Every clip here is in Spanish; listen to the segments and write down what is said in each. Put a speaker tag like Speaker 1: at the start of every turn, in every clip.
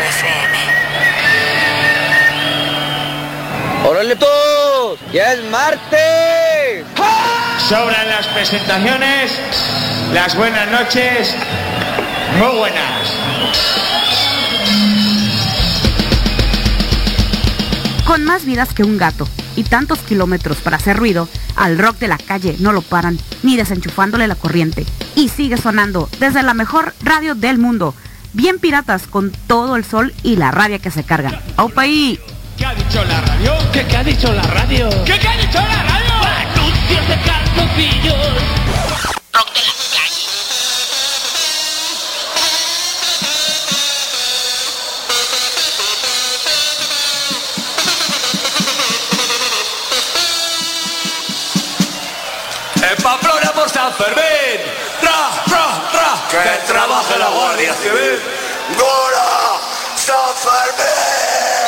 Speaker 1: FM.
Speaker 2: ¡Órale todos! ¡Ya es martes!
Speaker 3: Sobran las presentaciones, las buenas noches, muy buenas.
Speaker 4: Con más vidas que un gato y tantos kilómetros para hacer ruido, al rock de la calle no lo paran ni desenchufándole la corriente. Y sigue sonando desde la mejor radio del mundo. Bien piratas con todo el sol y la rabia que se cargan. ¡Aupa ahí!
Speaker 3: ¿Qué ha dicho la radio?
Speaker 5: ¿Qué, qué ha dicho la radio?
Speaker 3: ¿Qué, qué ha dicho la radio?
Speaker 5: Anuncios de calzoncillos.
Speaker 1: Rock de la calle.
Speaker 6: En Pamplona por San Fermín. Que trabaje la Guardia Civil. ¡Gora! ¡San Fermín!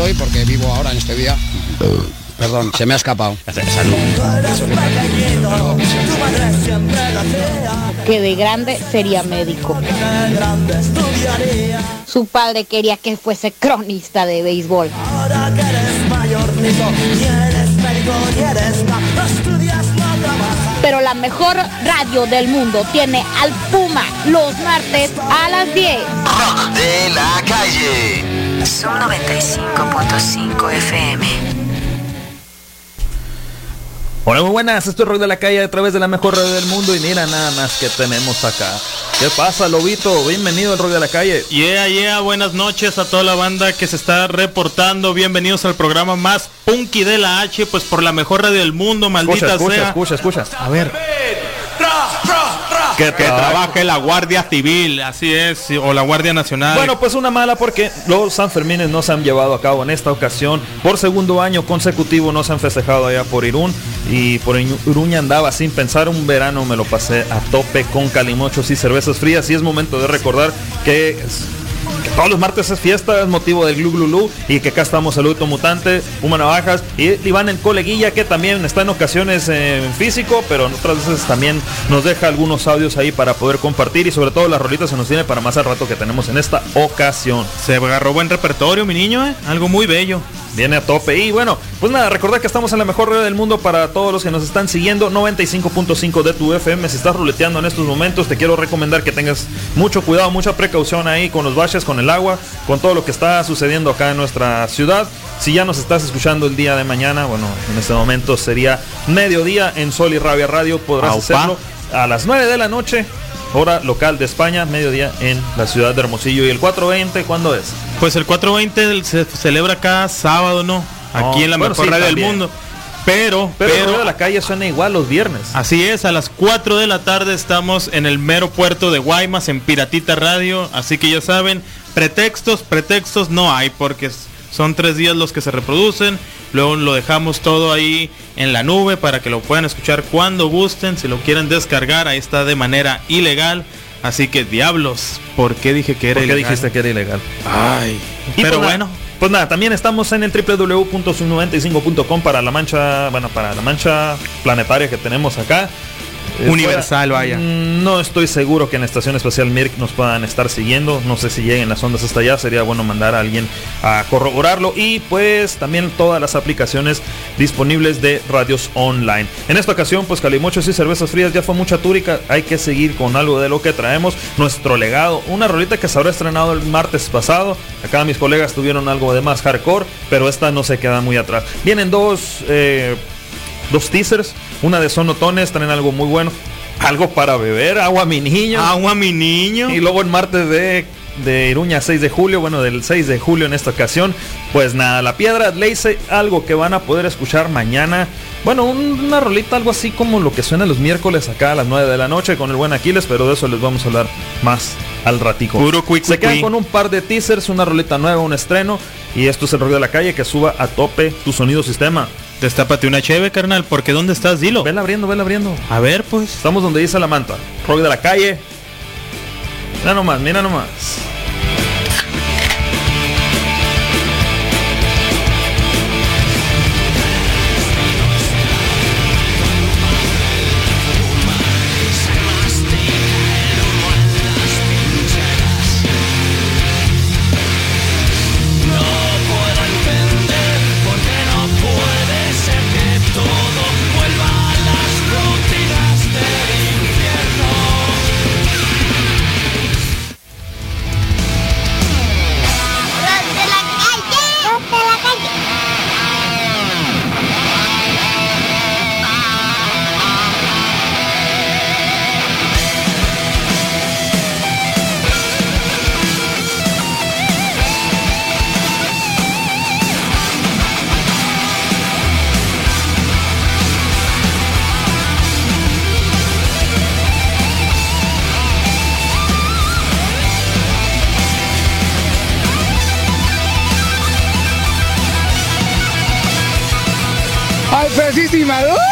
Speaker 7: Estoy porque vivo ahora en este día. Perdón, se me ha escapado.
Speaker 8: que de grande sería médico. Su padre quería que fuese cronista de béisbol. Pero la mejor radio del mundo tiene al Puma los martes a las 10.
Speaker 1: Rock de la calle. Son 95.5 FM.
Speaker 9: Hola, muy buenas, esto es Rock de la Calle a través de la mejor radio del mundo y mira nada más que tenemos acá. ¿Qué pasa, Lobito? Bienvenido al Rock de la Calle.
Speaker 10: Yeah, yeah, buenas noches a toda la banda que se está reportando. Bienvenidos al programa más punky de la H, pues por la mejor radio del mundo, maldita
Speaker 9: Escucha, escucha,
Speaker 10: sea.
Speaker 9: escucha, escucha.
Speaker 10: A ver. Que, que trabaje la Guardia Civil, así es, o la Guardia Nacional.
Speaker 9: Bueno, pues una mala porque los Sanfermines no se han llevado a cabo en esta ocasión. Por segundo año consecutivo no se han festejado allá por Irún. Y por Iruña andaba sin pensar. Un verano me lo pasé a tope con calimochos y cervezas frías. Y es momento de recordar que todos los martes es fiesta, es motivo del Glu Glu Lu. Y que acá estamos el Luto Mutante, Puma Navajas y Iván el Coleguilla, que también está en ocasiones en físico, pero en otras veces también nos deja algunos audios ahí para poder compartir. Y sobre todo las rolitas se nos tiene para más al rato que tenemos en esta ocasión.
Speaker 10: Se agarró buen repertorio, mi niño, ¿eh? Algo muy bello.
Speaker 9: Viene a tope. Y bueno, pues nada, recordad que estamos en la mejor red del mundo para todos los que nos están siguiendo. 95.5 de tu FM. Si estás ruleteando en estos momentos, te quiero recomendar que tengas mucho cuidado, mucha precaución ahí con los baches, con el agua, con todo lo que está sucediendo acá en nuestra ciudad. Si ya nos estás escuchando el día de mañana, bueno, en este momento sería mediodía en Sol y Rabia Radio. Podrás
Speaker 10: Aupa.
Speaker 9: hacerlo a las 9 de la noche. Hora local de España, mediodía en la ciudad de Hermosillo. ¿Y el 420 cuándo es?
Speaker 10: Pues el 420 se celebra cada sábado, ¿no? Aquí en la
Speaker 9: bueno,
Speaker 10: mejor
Speaker 9: sí,
Speaker 10: radio del mundo. Pero,
Speaker 9: Pero,
Speaker 10: pero,
Speaker 9: de la calle suena igual los viernes.
Speaker 10: Así es, a las 4 de la tarde estamos en el mero puerto de Guaymas, en Piratita Radio. Así que ya saben, pretextos, pretextos no hay, porque son tres días los que se reproducen. Luego lo dejamos todo ahí en la nube para que lo puedan escuchar cuando gusten. Si lo quieren descargar, ahí está de manera ilegal. Así que diablos, ¿por qué dije que era
Speaker 9: ¿Por qué
Speaker 10: ilegal?
Speaker 9: dijiste que era ilegal?
Speaker 10: Ay,
Speaker 9: Y
Speaker 10: pero bueno.
Speaker 9: Pues nada, también estamos en el www.sub95.com para la mancha, bueno, para la mancha planetaria que tenemos acá.
Speaker 10: Universal, vaya.
Speaker 9: mm, No estoy seguro que en Estación Espacial Mirk nos puedan estar siguiendo. No sé si lleguen las ondas hasta allá. Sería bueno mandar a alguien a corroborarlo. Y pues también todas las aplicaciones disponibles de radios online. En esta ocasión, pues calimochos y cervezas frías ya fue mucha túrica. Hay que seguir con algo de lo que traemos. Nuestro legado. Una rolita que se habrá estrenado el martes pasado. Acá mis colegas tuvieron algo de más hardcore. Pero esta no se queda muy atrás. Vienen dos... eh, dos teasers, una de sonotones, traen algo muy bueno, algo para beber, agua mi niño.
Speaker 10: Agua mi niño.
Speaker 9: Y luego el martes de, de Iruña 6 de julio, bueno, del 6 de julio en esta ocasión, pues nada, la piedra le hice algo que van a poder escuchar mañana. Bueno, un- una rolita, algo así como lo que suena los miércoles acá a las 9 de la noche con el buen Aquiles, pero de eso les vamos a hablar más al ratico.
Speaker 10: Puro cui,
Speaker 9: Se quedan con un par de teasers, una rolita nueva, un estreno. Y esto es el rollo de la calle que suba a tope tu sonido sistema.
Speaker 10: Destápate una cheve, carnal, porque ¿dónde estás? Dilo.
Speaker 9: Vela abriendo, vela abriendo.
Speaker 10: A ver, pues.
Speaker 9: Estamos donde dice la manta. Rock de la calle. Mira nomás, mira nomás.
Speaker 6: Rock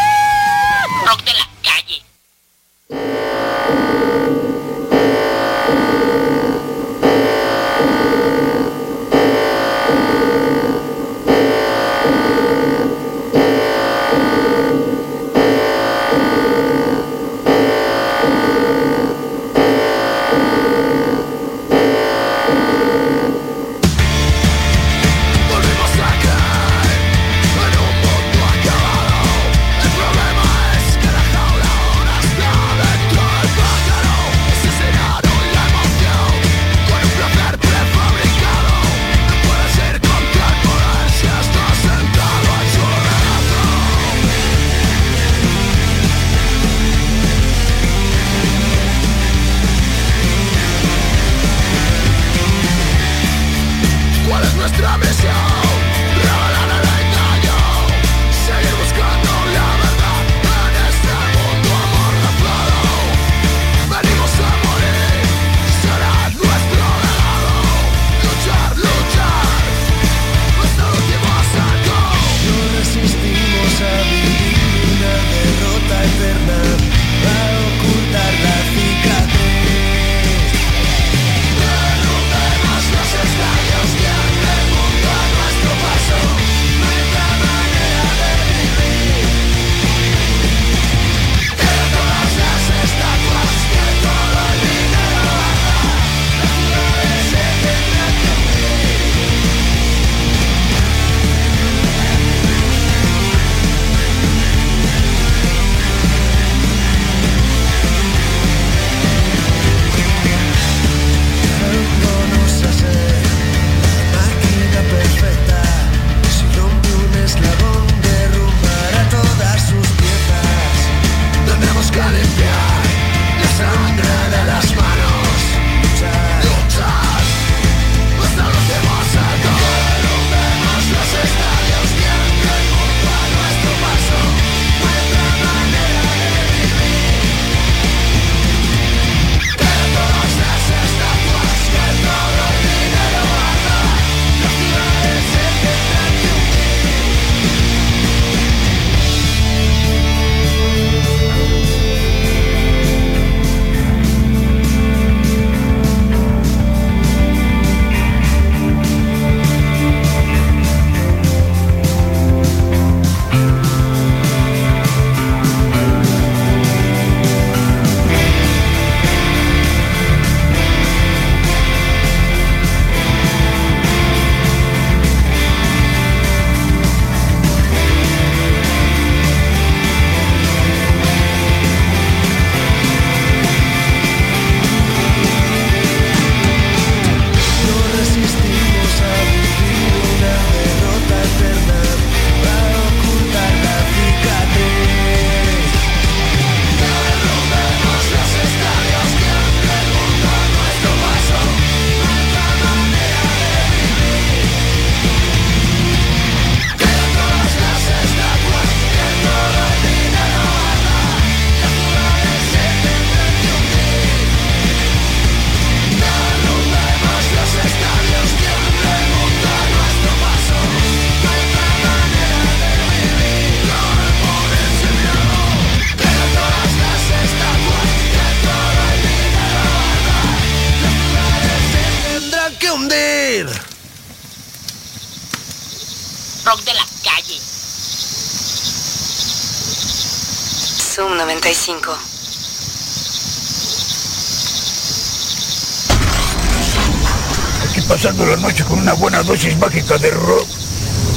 Speaker 6: buena dosis mágica de rock,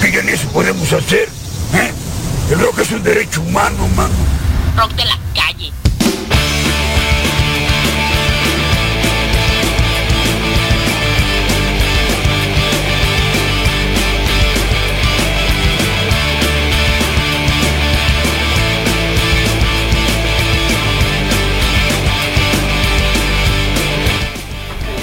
Speaker 6: que ya ni eso podemos hacer. ¿eh? El rock es un derecho humano, mano.
Speaker 11: Rock de la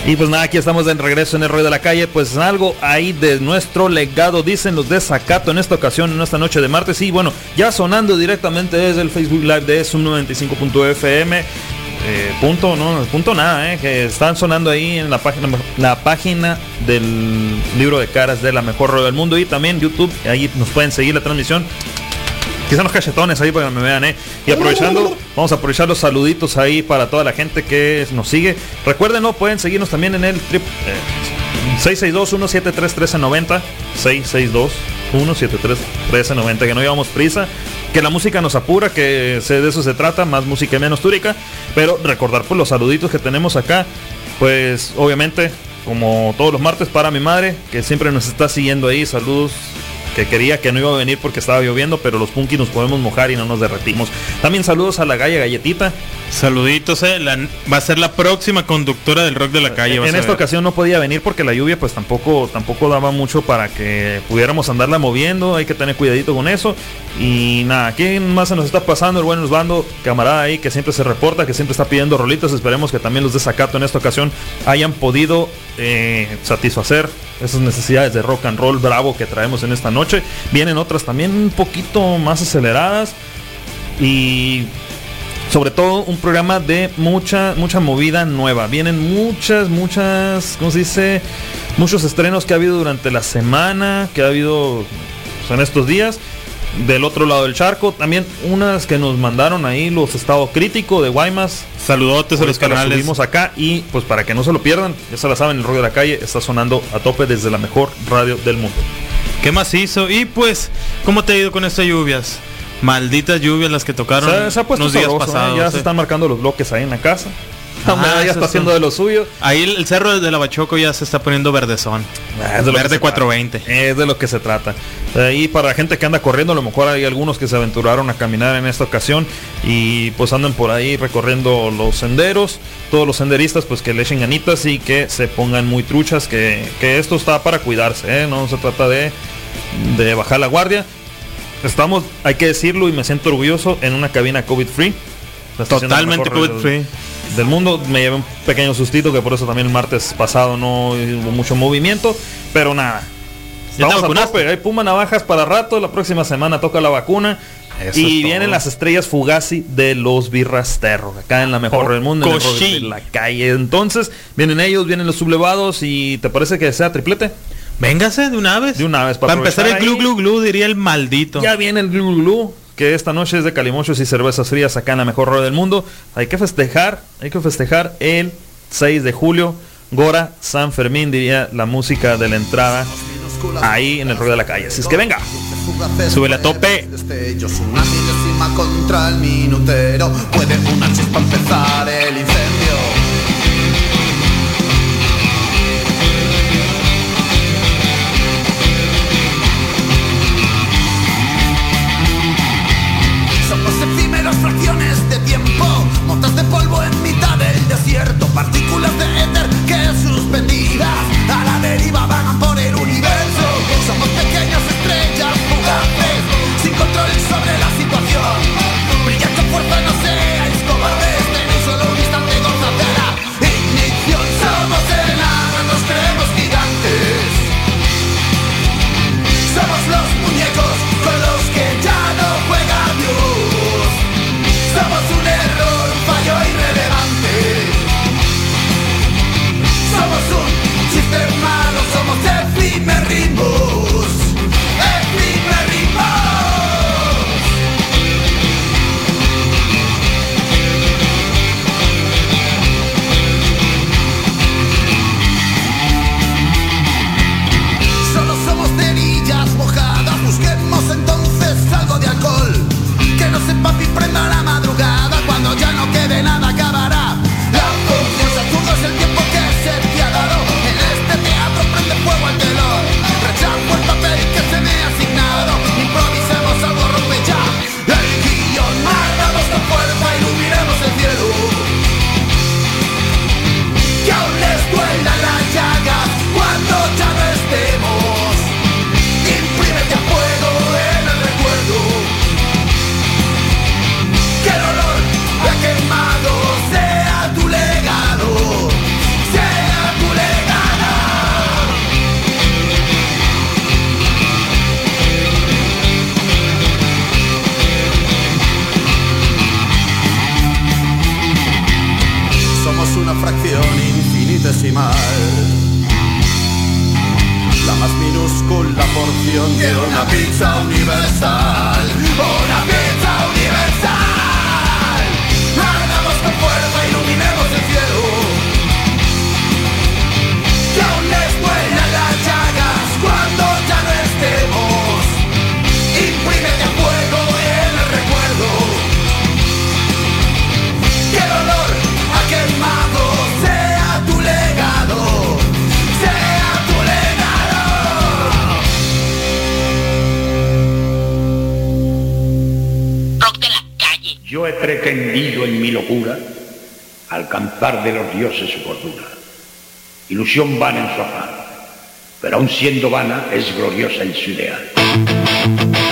Speaker 9: Y pues nada, aquí estamos de regreso en el Rey de la Calle. Pues algo ahí de nuestro legado, dicen los de Zacato en esta ocasión, en esta noche de martes. Y bueno, ya sonando directamente desde el Facebook Live de Sum 95.fm. Eh, punto, no, punto nada, eh, que están sonando ahí en la página, la página del libro de caras de la mejor radio del mundo y también YouTube, ahí nos pueden seguir la transmisión. Quizá los cachetones ahí para que me vean, ¿eh? Y aprovechando, vamos a aprovechar los saluditos ahí para toda la gente que nos sigue. Recuerden, ¿no? Pueden seguirnos también en el trip, eh, 662-173-1390. 662-173-1390. Que no llevamos prisa. Que la música nos apura, que de eso se trata, más música y menos túrica. Pero recordar pues los saluditos que tenemos acá. Pues obviamente, como todos los martes, para mi madre, que siempre nos está siguiendo ahí. Saludos que quería que no iba a venir porque estaba lloviendo, pero los punkis nos podemos mojar y no nos derretimos. También saludos a la Galla Galletita.
Speaker 10: Saluditos, eh. la- va a ser la próxima conductora del rock de la calle.
Speaker 9: En esta ocasión no podía venir porque la lluvia pues tampoco tampoco daba mucho para que pudiéramos andarla moviendo, hay que tener cuidadito con eso. Y nada, ¿quién más se nos está pasando? El buen Osvaldo, camarada ahí que siempre se reporta, que siempre está pidiendo rolitos. Esperemos que también los de Zacato en esta ocasión hayan podido eh, satisfacer esas necesidades de rock and roll bravo que traemos en esta noche. Vienen otras también un poquito más aceleradas y sobre todo un programa de mucha mucha movida nueva. Vienen muchas muchas, ¿cómo se dice? Muchos estrenos que ha habido durante la semana, que ha habido pues, en estos días. Del otro lado del charco, también unas que nos mandaron ahí los estados críticos de Guaymas.
Speaker 10: Saludotes a los
Speaker 9: Ahorita las
Speaker 10: canales.
Speaker 9: subimos acá y pues para que no se lo pierdan, ya se la saben, el rollo de la calle está sonando a tope desde la mejor radio del mundo.
Speaker 10: ¿Qué más hizo? Y pues, ¿cómo te ha ido con estas lluvias? Malditas lluvias las que tocaron
Speaker 9: Se, se ha puesto
Speaker 10: unos días
Speaker 9: ¿eh?
Speaker 10: pasados.
Speaker 9: ya
Speaker 10: eh.
Speaker 9: se están marcando los bloques ahí en la casa.
Speaker 10: Ah,
Speaker 9: ya está haciendo de lo suyo.
Speaker 10: Ahí el, el cerro de la Bachoco ya se está poniendo verdezón.
Speaker 9: Ah, es de
Speaker 10: Verde
Speaker 9: se
Speaker 10: 420.
Speaker 9: trata. Es de lo que se trata. Eh, y para la gente que anda corriendo, a lo mejor hay algunos que se aventuraron a caminar en esta ocasión y pues andan por ahí recorriendo los senderos. Todos los senderistas pues que le echen ganitas y que se pongan muy truchas, que, que esto está para cuidarse, ¿eh? no se trata de, de bajar la guardia. Estamos, hay que decirlo y me siento orgulloso, en una cabina COVID free. La estación de la
Speaker 10: Totalmente
Speaker 9: mejor
Speaker 10: COVID free.
Speaker 9: Del mundo. Me llevé un pequeño sustito que por eso también el martes pasado no hubo mucho movimiento. Pero nada.
Speaker 10: ¿Ya te
Speaker 9: Vamos a tope. Hay Puma Navajas para rato. La próxima semana toca la vacuna.
Speaker 10: Eso
Speaker 9: y vienen las estrellas fugazi de los birrasterros. Acá en la mejor del mundo. En de la calle. Entonces, vienen ellos, vienen los sublevados. ¿Y te parece que sea triplete?
Speaker 10: Véngase de una vez.
Speaker 9: De una vez.
Speaker 10: Para empezar el glu glu glu diría el maldito.
Speaker 9: Ya viene el Glu Glu Glu, que esta noche es de calimochos y cervezas frías acá en la mejor radio del mundo. Hay que festejar, hay que festejar el 6 de julio. Gora San Fermín diría la música de la entrada ahí en el ruido de la calle. Así es que venga.
Speaker 10: Súbele a tope.
Speaker 12: La
Speaker 11: más minúscula porción de una pizza universal.
Speaker 6: locura al de los dioses su cordura. Ilusión vana en su afán, pero aun siendo vana es gloriosa en su ideal.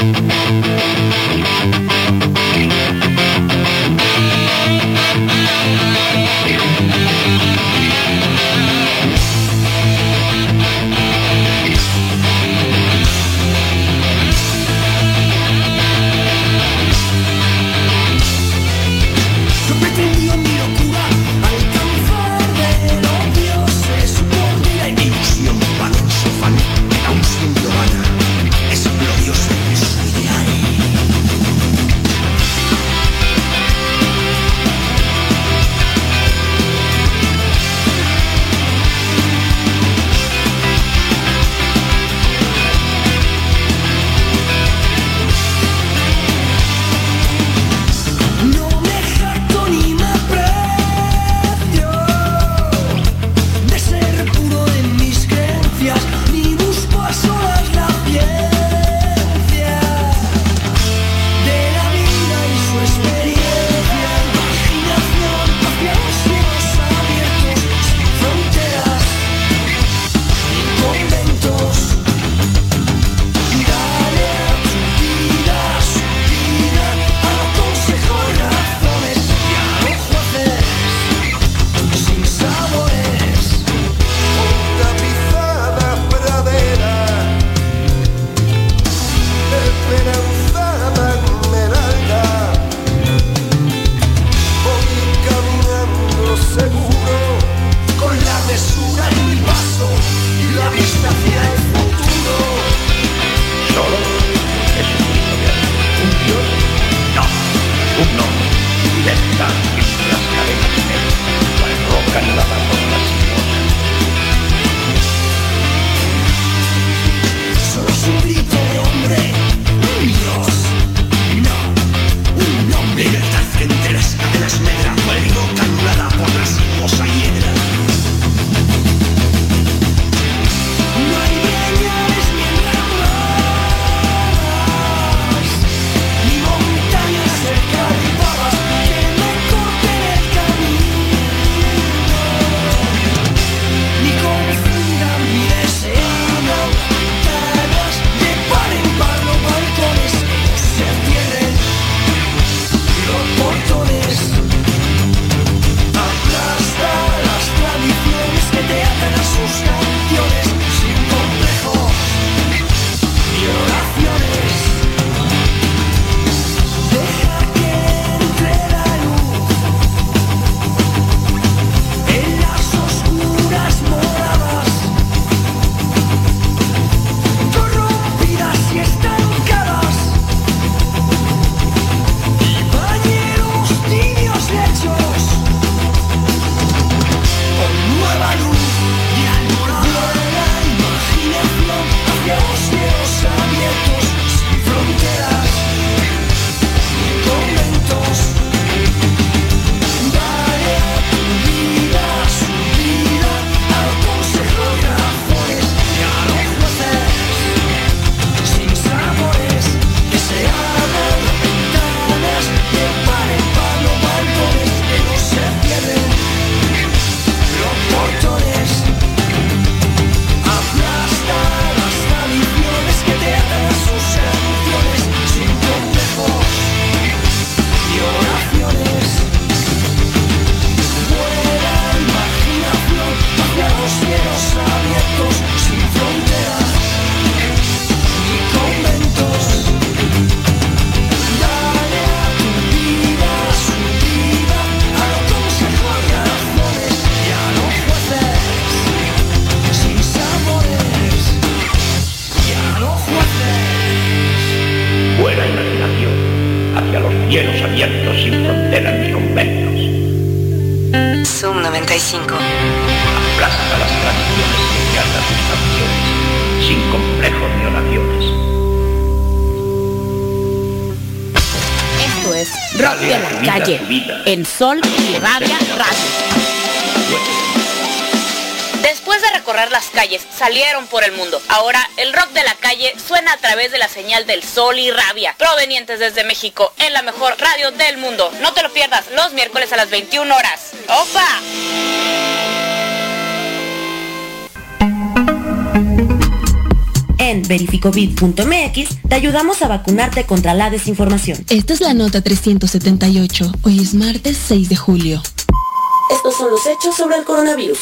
Speaker 13: Salieron por el mundo. Ahora el rock de la calle suena a través de la señal del sol y rabia, provenientes desde México, en la mejor radio del mundo. No te lo pierdas los miércoles a las 21 horas. ¡Opa!
Speaker 14: En verificovid.mx te ayudamos a vacunarte contra la desinformación.
Speaker 15: Esta es la nota 378. Hoy es martes 6 de julio.
Speaker 14: Son los hechos sobre el coronavirus.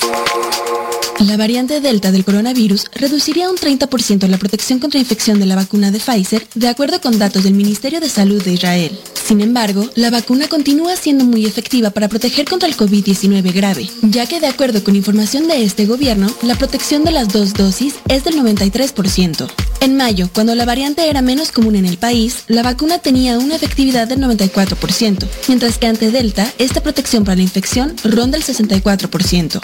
Speaker 15: La variante Delta del coronavirus reduciría un 30% la protección contra infección de la vacuna de Pfizer, de acuerdo con datos del Ministerio de Salud de Israel. Sin embargo, la vacuna continúa siendo muy efectiva para proteger contra el COVID-19 grave, ya que de acuerdo con información de este gobierno, la protección de las dos dosis es del 93%. En mayo, cuando la variante era menos común en el país, la vacuna tenía una efectividad del 94%, mientras que ante Delta, esta protección para la infección ronda el 64%.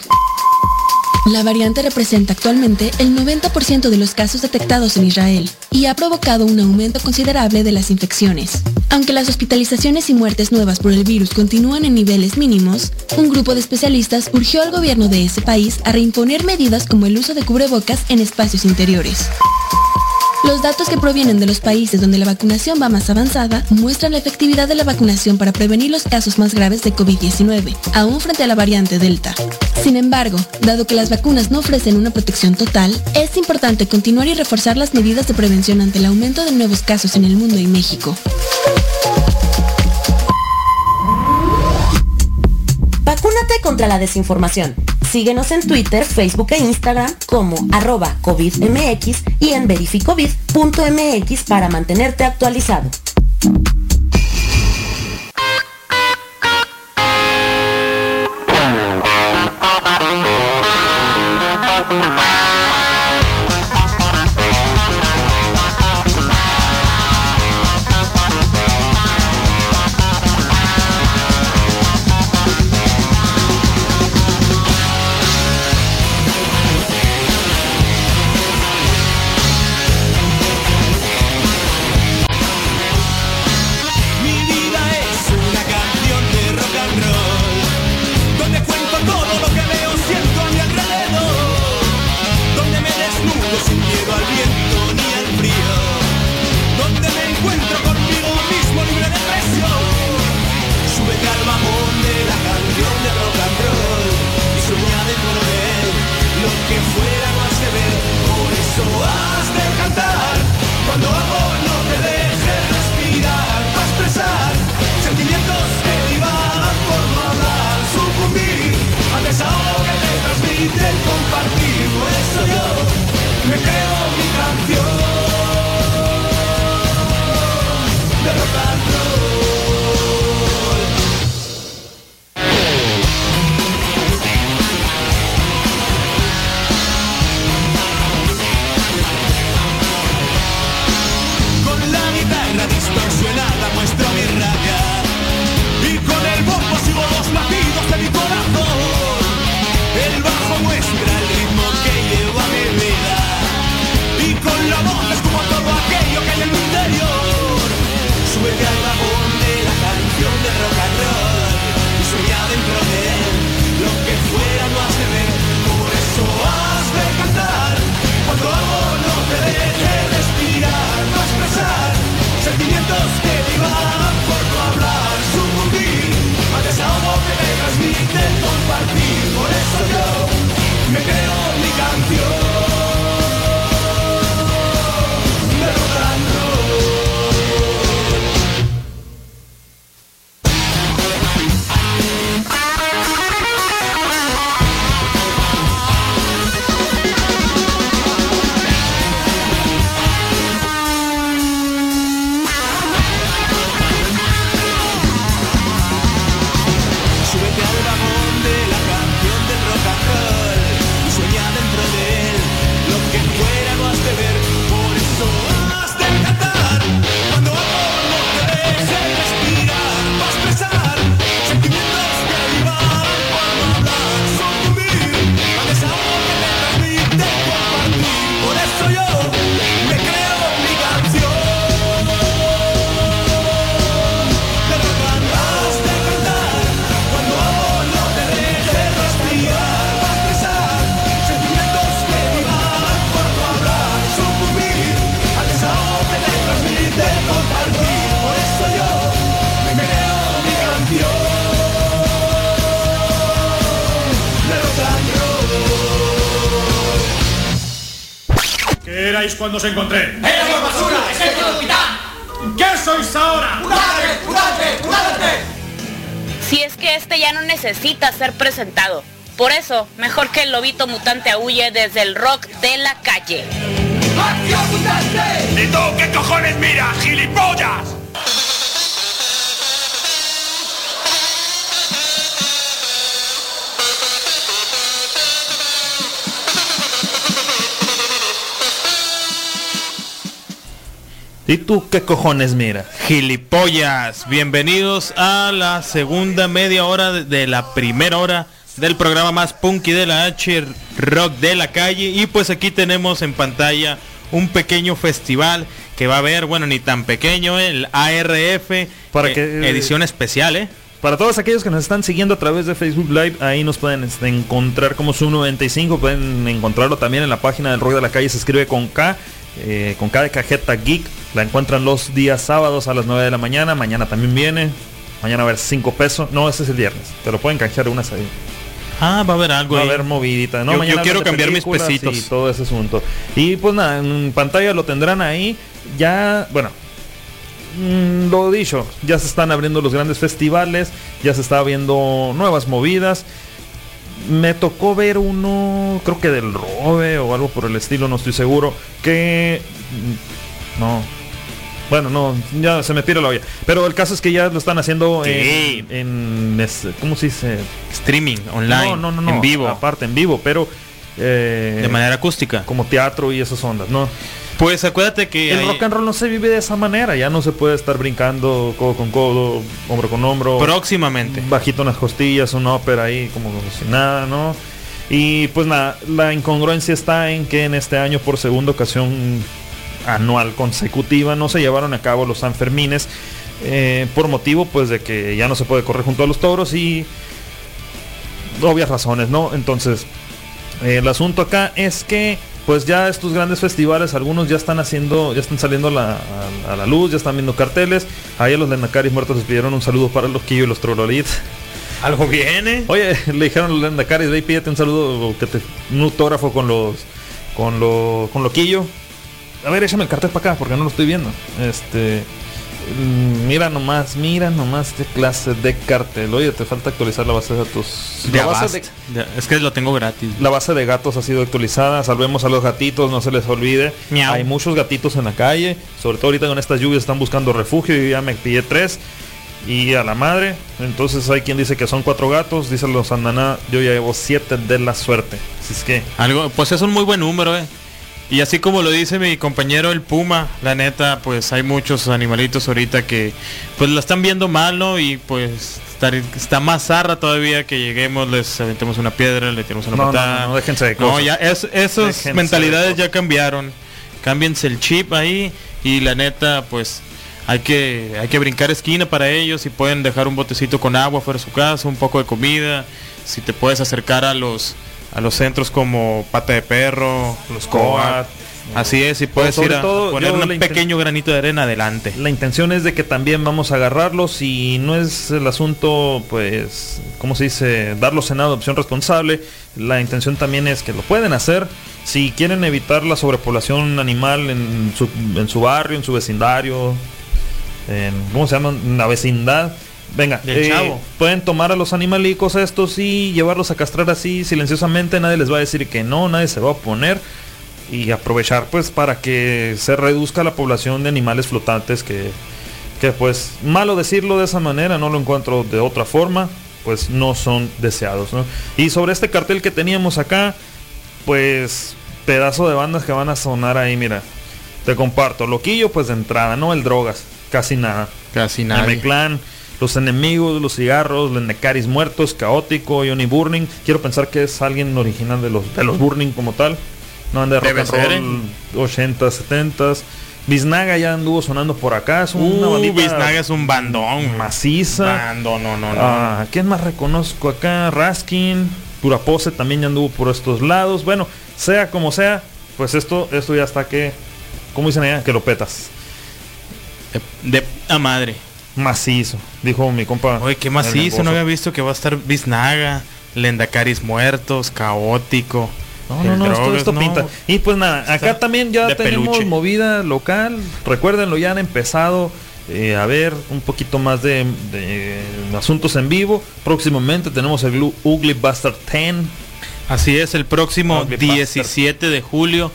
Speaker 15: La variante representa actualmente el 90% de los casos detectados en Israel y ha provocado un aumento considerable de las infecciones. Aunque las hospitalizaciones y muertes nuevas por el virus continúan en niveles mínimos, un grupo de especialistas urgió al gobierno de ese país a reimponer medidas como el uso de cubrebocas en espacios interiores. Los datos que provienen de los países donde la vacunación va más avanzada muestran la efectividad de la vacunación para prevenir los casos más graves de COVID-19, aún frente a la variante Delta. Sin embargo, dado que las vacunas no ofrecen una protección total, es importante continuar y reforzar las medidas de prevención ante el aumento de nuevos casos en el mundo y México.
Speaker 14: Contra la desinformación. Síguenos en Twitter, Facebook e Instagram como arroba COVIDMX y en verificovid.mx para mantenerte actualizado.
Speaker 3: Cuando os encontré?
Speaker 16: ¡Éramos basura! ¡Excepto el capitán!
Speaker 3: ¿Qué sois ahora?
Speaker 16: ¡Murate! ¡Murate! ¡Murate!
Speaker 8: Si es que este ya no necesita ser presentado. Por eso, mejor que el lobito mutante huye desde el rock de la calle.
Speaker 16: ¡Acción mutante!
Speaker 3: ¿Y tú qué cojones miras, gilipollas?
Speaker 9: ¿Y tú qué cojones mira?
Speaker 10: Gilipollas, bienvenidos a la segunda media hora de- la primera hora del programa más punky de la H, rock de la calle. Y pues aquí tenemos en pantalla un pequeño festival que va a haber, bueno, ni tan pequeño, el ARF,
Speaker 9: Para
Speaker 10: eh,
Speaker 9: que-
Speaker 10: edición especial, ¿eh?
Speaker 9: Para todos aquellos que nos están siguiendo a través de Facebook Live, ahí nos pueden este, encontrar como Zoom95, pueden encontrarlo también en la página del Rock de la Calle, se escribe con K, eh, con de cajeta geek, la encuentran los días sábados a las 9 de la mañana, mañana también viene, mañana va a haber 5 pesos, no, ese es el viernes, te lo pueden canjear unas ahí.
Speaker 10: Ah, va a haber algo
Speaker 9: Va a haber movidita, ¿no?
Speaker 10: Yo-
Speaker 9: Mañana
Speaker 10: yo quiero cambiar mis pesitos.
Speaker 9: Y todo ese asunto. Y pues nada, en pantalla lo tendrán ahí. Ya, bueno, mm, lo dicho, ya se están abriendo los grandes festivales, ya se está viendo nuevas movidas. Me tocó ver uno, creo que del Robe o algo por el estilo, no estoy seguro, que... mm, No. Bueno, no, ya se me tira la olla. Pero el caso es que ya lo están haciendo en, en es- ¿Cómo se dice?
Speaker 10: Streaming, online,
Speaker 9: No, no, no, no,
Speaker 10: en vivo.
Speaker 9: Aparte, en vivo, pero... eh,
Speaker 10: De manera acústica.
Speaker 9: Como teatro y esas ondas, ¿no?
Speaker 10: Pues acuérdate que
Speaker 9: El
Speaker 10: hay-
Speaker 9: rock and roll no se vive de esa manera, ya no se puede estar brincando codo con codo, hombro con hombro.
Speaker 10: próximamente.
Speaker 9: Bajito en las costillas, una ópera ahí como si nada, ¿no? Y pues nada, la incongruencia está en que en este año por segunda ocasión anual consecutiva no se llevaron a cabo los Sanfermines eh, por motivo pues de que ya no se puede correr junto a los toros y obvias razones, ¿no? Entonces, eh, el asunto acá es que pues ya estos grandes festivales, algunos ya están haciendo, ya están saliendo a la, a- a la luz, ya están viendo carteles. Ahí a los Lendacaris muertos les pidieron un saludo para los Quillo y los Trololites.
Speaker 10: Algo viene.
Speaker 9: Oye, le dijeron a los Lendacaris, ve y pídete un saludo, que te, un autógrafo con los, con los, con Loquillo. A ver, échame el cartel para acá, porque no lo estoy viendo. Este, mira nomás, mira nomás qué clase de cartel. Oye, te falta actualizar la base de datos.
Speaker 10: De
Speaker 9: La base de-
Speaker 10: Es que lo tengo gratis.
Speaker 9: la base de gatos ha sido actualizada. Salvemos a los gatitos, no se les olvide.
Speaker 10: Miau.
Speaker 9: Hay muchos gatitos en la calle. Sobre todo ahorita con estas lluvias están buscando refugio. Y ya me pillé tres. Y a la madre. Entonces hay quien dice que son cuatro gatos. Dice los andaná. Yo ya llevo siete de la suerte. Así es que.
Speaker 10: Algo, pues es un muy buen número, eh. Y así como lo dice mi compañero el Puma, la neta, pues hay muchos animalitos ahorita que pues lo están viendo mal, ¿no? Y pues estar- está más zarra todavía que lleguemos, les aventemos una piedra, le tiramos una
Speaker 9: No, no,
Speaker 10: patada.
Speaker 9: no, no, déjense de
Speaker 10: No,
Speaker 9: cosas.
Speaker 10: ya es, esas
Speaker 9: Déjense
Speaker 10: mentalidades ya cambiaron. Cámbiense el chip ahí y la neta, pues hay que hay que brincar esquina para ellos y pueden dejar un botecito con agua fuera de su casa, un poco de comida. Si te puedes acercar a los a los centros como Pata de Perro, los Coat. Así es, y puedes ir a
Speaker 9: todo,
Speaker 10: poner un pequeño granito de arena adelante.
Speaker 9: La intención es de que también vamos a agarrarlos y no es el asunto, pues, ¿cómo se dice? Darlos en adopción responsable. La intención también es que lo pueden hacer. Si quieren evitar la sobrepoblación animal en su, en su barrio, en su vecindario, en, ¿cómo se llama? En la vecindad. Venga,
Speaker 10: Del chavo.
Speaker 9: pueden tomar a los animalicos estos y llevarlos a castrar así silenciosamente. Nadie les va a decir que no, nadie se va a oponer y aprovechar pues para que se reduzca la población de animales flotantes que, que pues malo decirlo de esa manera, no lo encuentro de otra forma, pues no son deseados. ¿no? Y sobre este cartel que teníamos acá, pues pedazo de bandas que van a sonar ahí, mira. Te comparto, Loquillo pues de entrada, ¿no? El Drogas, casi nada.
Speaker 10: Casi nada.
Speaker 9: Clan, Los Enemigos, Los Cigarros, Lendecaris Muertos, Caótico, Johnny Burning. Quiero pensar que es alguien original de los, de los Burning como tal. No anda de rock
Speaker 10: Debe
Speaker 9: and
Speaker 10: ser,
Speaker 9: roll 80s, 70s. Biznaga ya anduvo sonando por acá. Es una
Speaker 10: Uh,
Speaker 9: bandita
Speaker 10: Biznaga es un bandón.
Speaker 9: maciza.
Speaker 10: Bando, no, no, no.
Speaker 9: Ah, ¿Quién más reconozco acá? Raskin, Turapose también ya anduvo por estos lados. Bueno, sea como sea, pues esto, esto ya está que, ¿cómo dicen allá? Que lo petas.
Speaker 10: De a madre.
Speaker 9: Macizo, dijo mi compa.
Speaker 10: Oye, qué macizo, no había visto que va a estar Biznaga, Lendacaris muertos, caótico.
Speaker 9: No, no, no,
Speaker 17: drogas,
Speaker 9: esto
Speaker 17: no.
Speaker 9: pinta. Y pues nada, acá
Speaker 17: Está
Speaker 9: también ya tenemos
Speaker 17: peluche.
Speaker 9: movida local. Recuérdenlo, ya han empezado eh, a ver un poquito más de, de asuntos en vivo. Próximamente tenemos el Ugly Bastard 10.
Speaker 17: Así es, el próximo
Speaker 9: Ugly
Speaker 17: 17 de julio.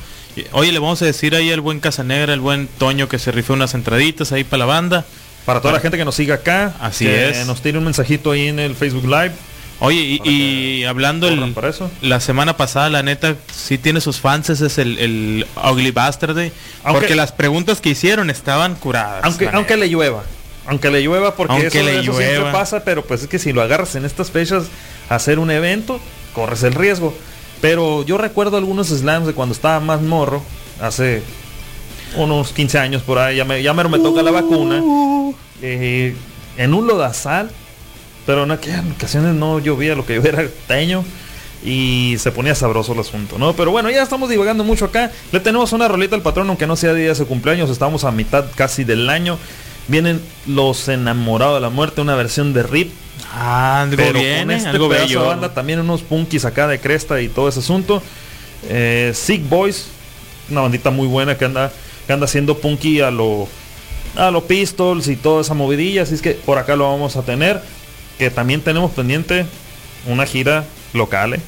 Speaker 17: Oye, le vamos a decir ahí al buen Casanegra, el buen Toño que se rifó unas entraditas ahí para la banda.
Speaker 9: Para toda la gente que nos siga acá,
Speaker 17: Así
Speaker 9: que
Speaker 17: es.
Speaker 9: nos tire un mensajito ahí en el Facebook Live.
Speaker 17: Oye, y, y hablando el,
Speaker 9: para eso.
Speaker 17: la semana pasada, la neta, sí tiene sus fans, ese es el, el Ugly Bastard Day.
Speaker 9: Aunque-
Speaker 17: porque las preguntas que hicieron estaban curadas.
Speaker 9: Aunque, aunque le llueva. Aunque le llueva, porque
Speaker 17: Aunque
Speaker 9: eso,
Speaker 17: le
Speaker 9: eso siempre
Speaker 17: llueva.
Speaker 9: pasa, pero pues es que si lo agarras en estas fechas a hacer un evento, corres el riesgo. Pero yo recuerdo algunos slams de cuando estaba más morro, hace unos 15 años por ahí, ya me, ya mero me toca la vacuna, eh, en un lodazal, pero en aquellas ocasiones no llovía, lo que llovía era teño. Y se ponía sabroso el asunto, ¿no? Pero bueno, ya estamos divagando mucho acá. Le tenemos una rolita al patrón, aunque no sea día de su cumpleaños. Estamos a mitad casi del año. Vienen Los Enamorados de la Muerte, una versión de RIP.
Speaker 17: algo
Speaker 9: pero
Speaker 17: viene,
Speaker 9: con este
Speaker 17: algo
Speaker 9: pedazo
Speaker 17: bello.
Speaker 9: de banda, también unos punkis acá de cresta y todo ese asunto. Eh, Sick Boys, una bandita muy buena que anda, que anda haciendo punky a lo a los Pistols y toda esa movidilla. Así es que por acá lo vamos a tener. Que también tenemos pendiente una gira local eh,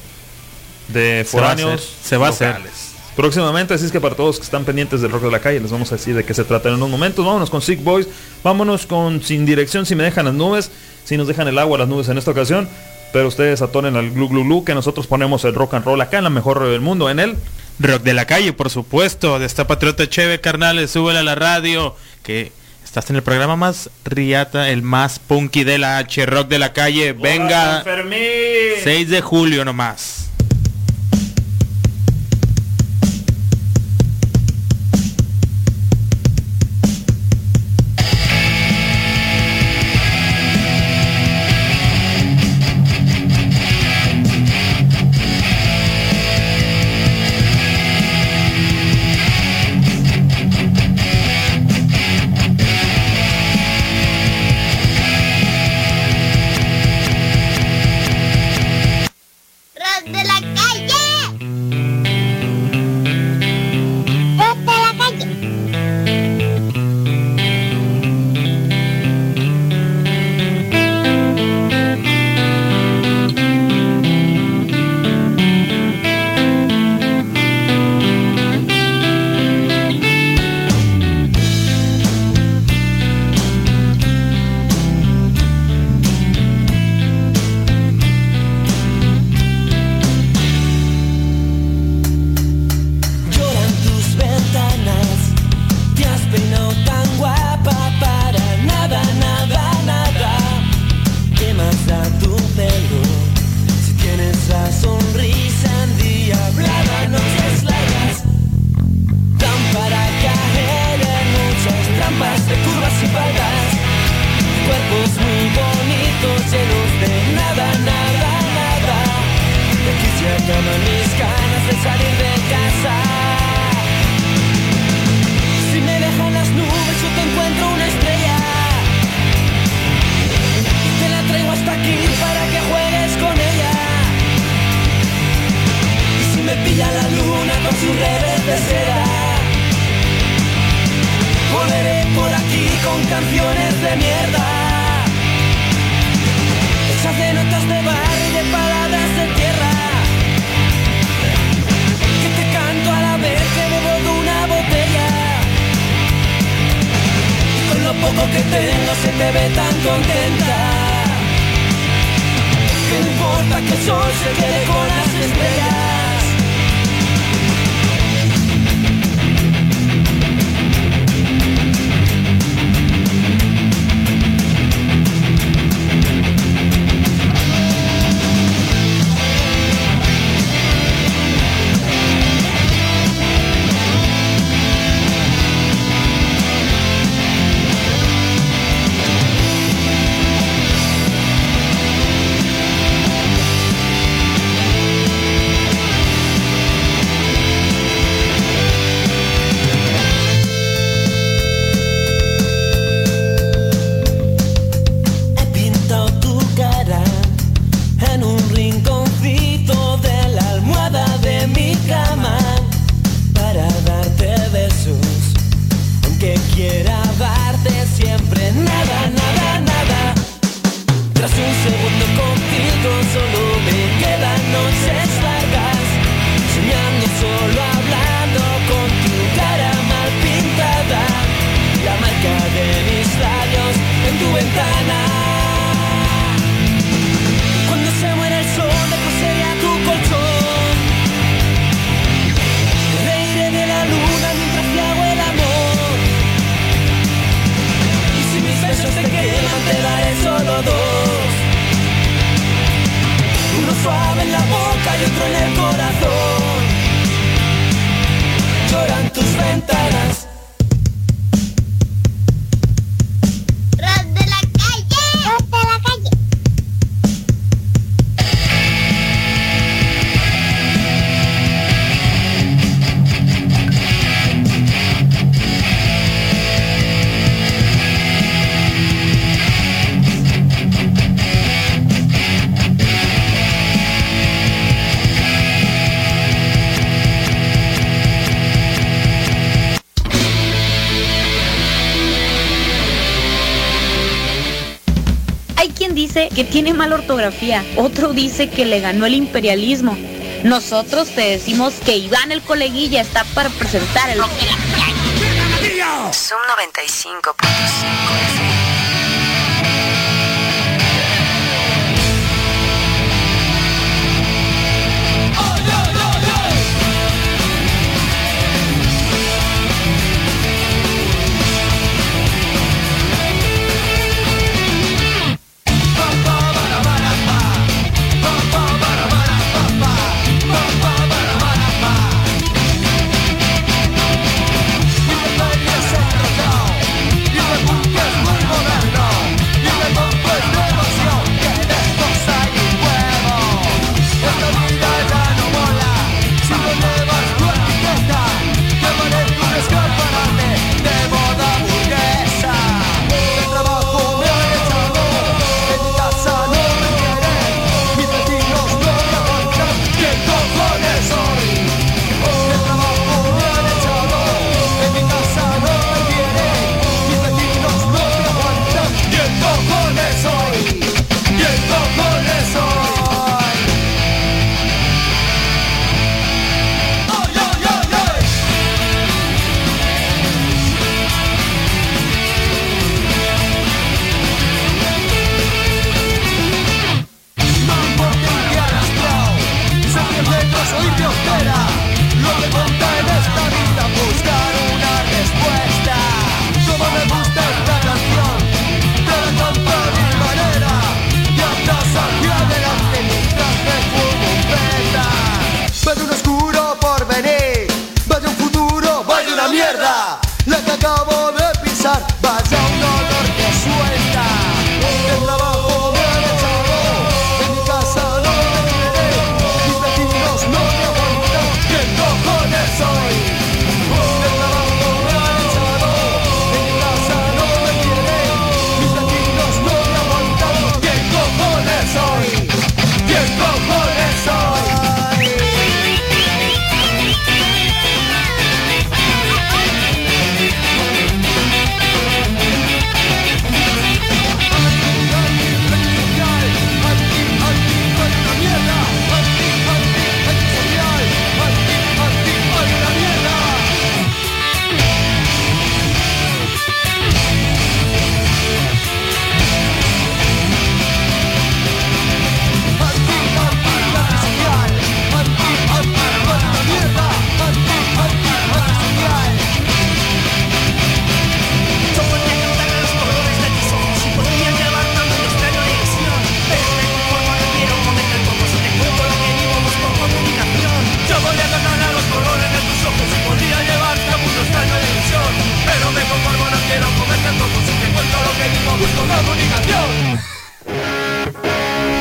Speaker 9: de
Speaker 17: Se va a
Speaker 9: foráneos
Speaker 17: hacer, se va a hacer.
Speaker 9: locales. Próximamente, así es que para todos que están pendientes del rock de la calle, les vamos a decir de qué se trata en unos momentos. Vámonos con Sick Boys, vámonos con Sin Dirección, si me dejan las nubes, si nos dejan el agua las nubes en esta ocasión. Pero ustedes atonen al glu glu glu que nosotros ponemos el rock and roll acá en la mejor del mundo, en él.
Speaker 17: Rock de la calle, por supuesto, de esta patriota cheve, carnales, súbela a la radio, que estás en el programa más riata, el más punky de la H, Rock de la calle, venga, 6 de julio nomás.
Speaker 8: Dice que tiene mala ortografía, otro dice que le ganó el imperialismo. Nosotros te decimos que Iván el coleguilla está para presentar el.
Speaker 11: Zoom 95.5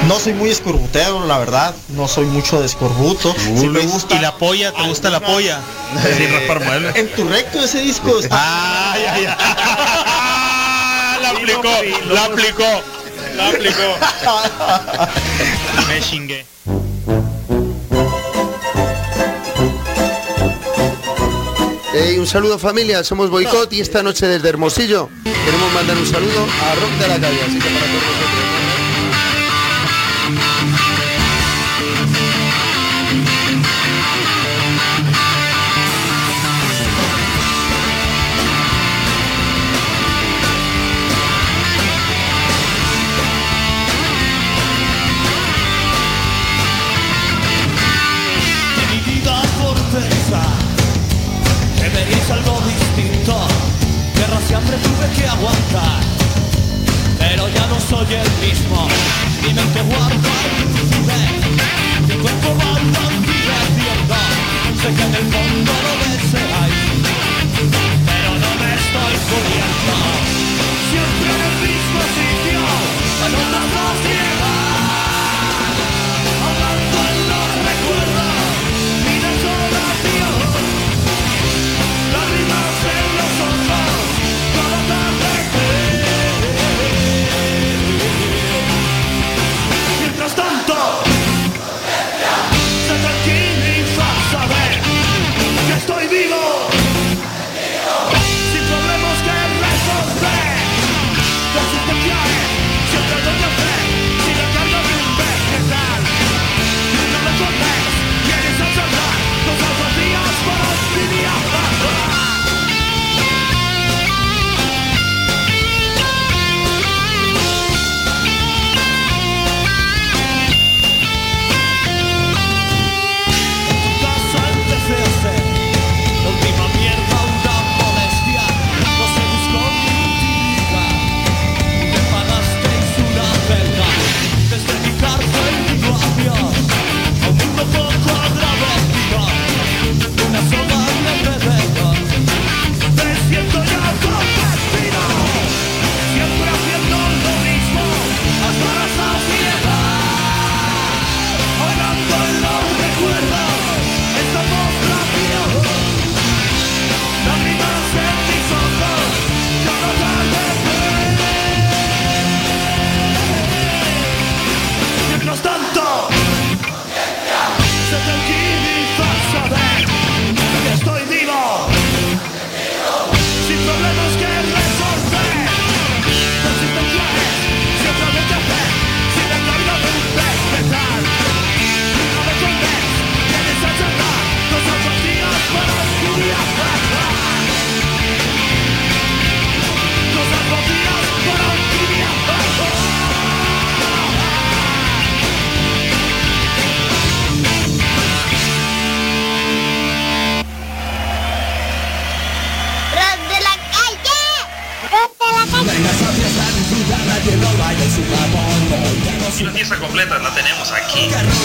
Speaker 18: No soy
Speaker 19: muy escorbutero, la verdad. No soy mucho de escorbuto. Me gusta.
Speaker 10: ¿Y la polla? ¿Te gusta la polla?
Speaker 19: En tu recto ese disco está.
Speaker 10: Ay, ay, ay. La aplicó, la aplicó, la aplicó. Me chingué.
Speaker 16: Hey, un saludo familia, somos Boicot y esta noche desde Hermosillo queremos mandar un saludo a Rock de la Calle, así que para todos vosotros.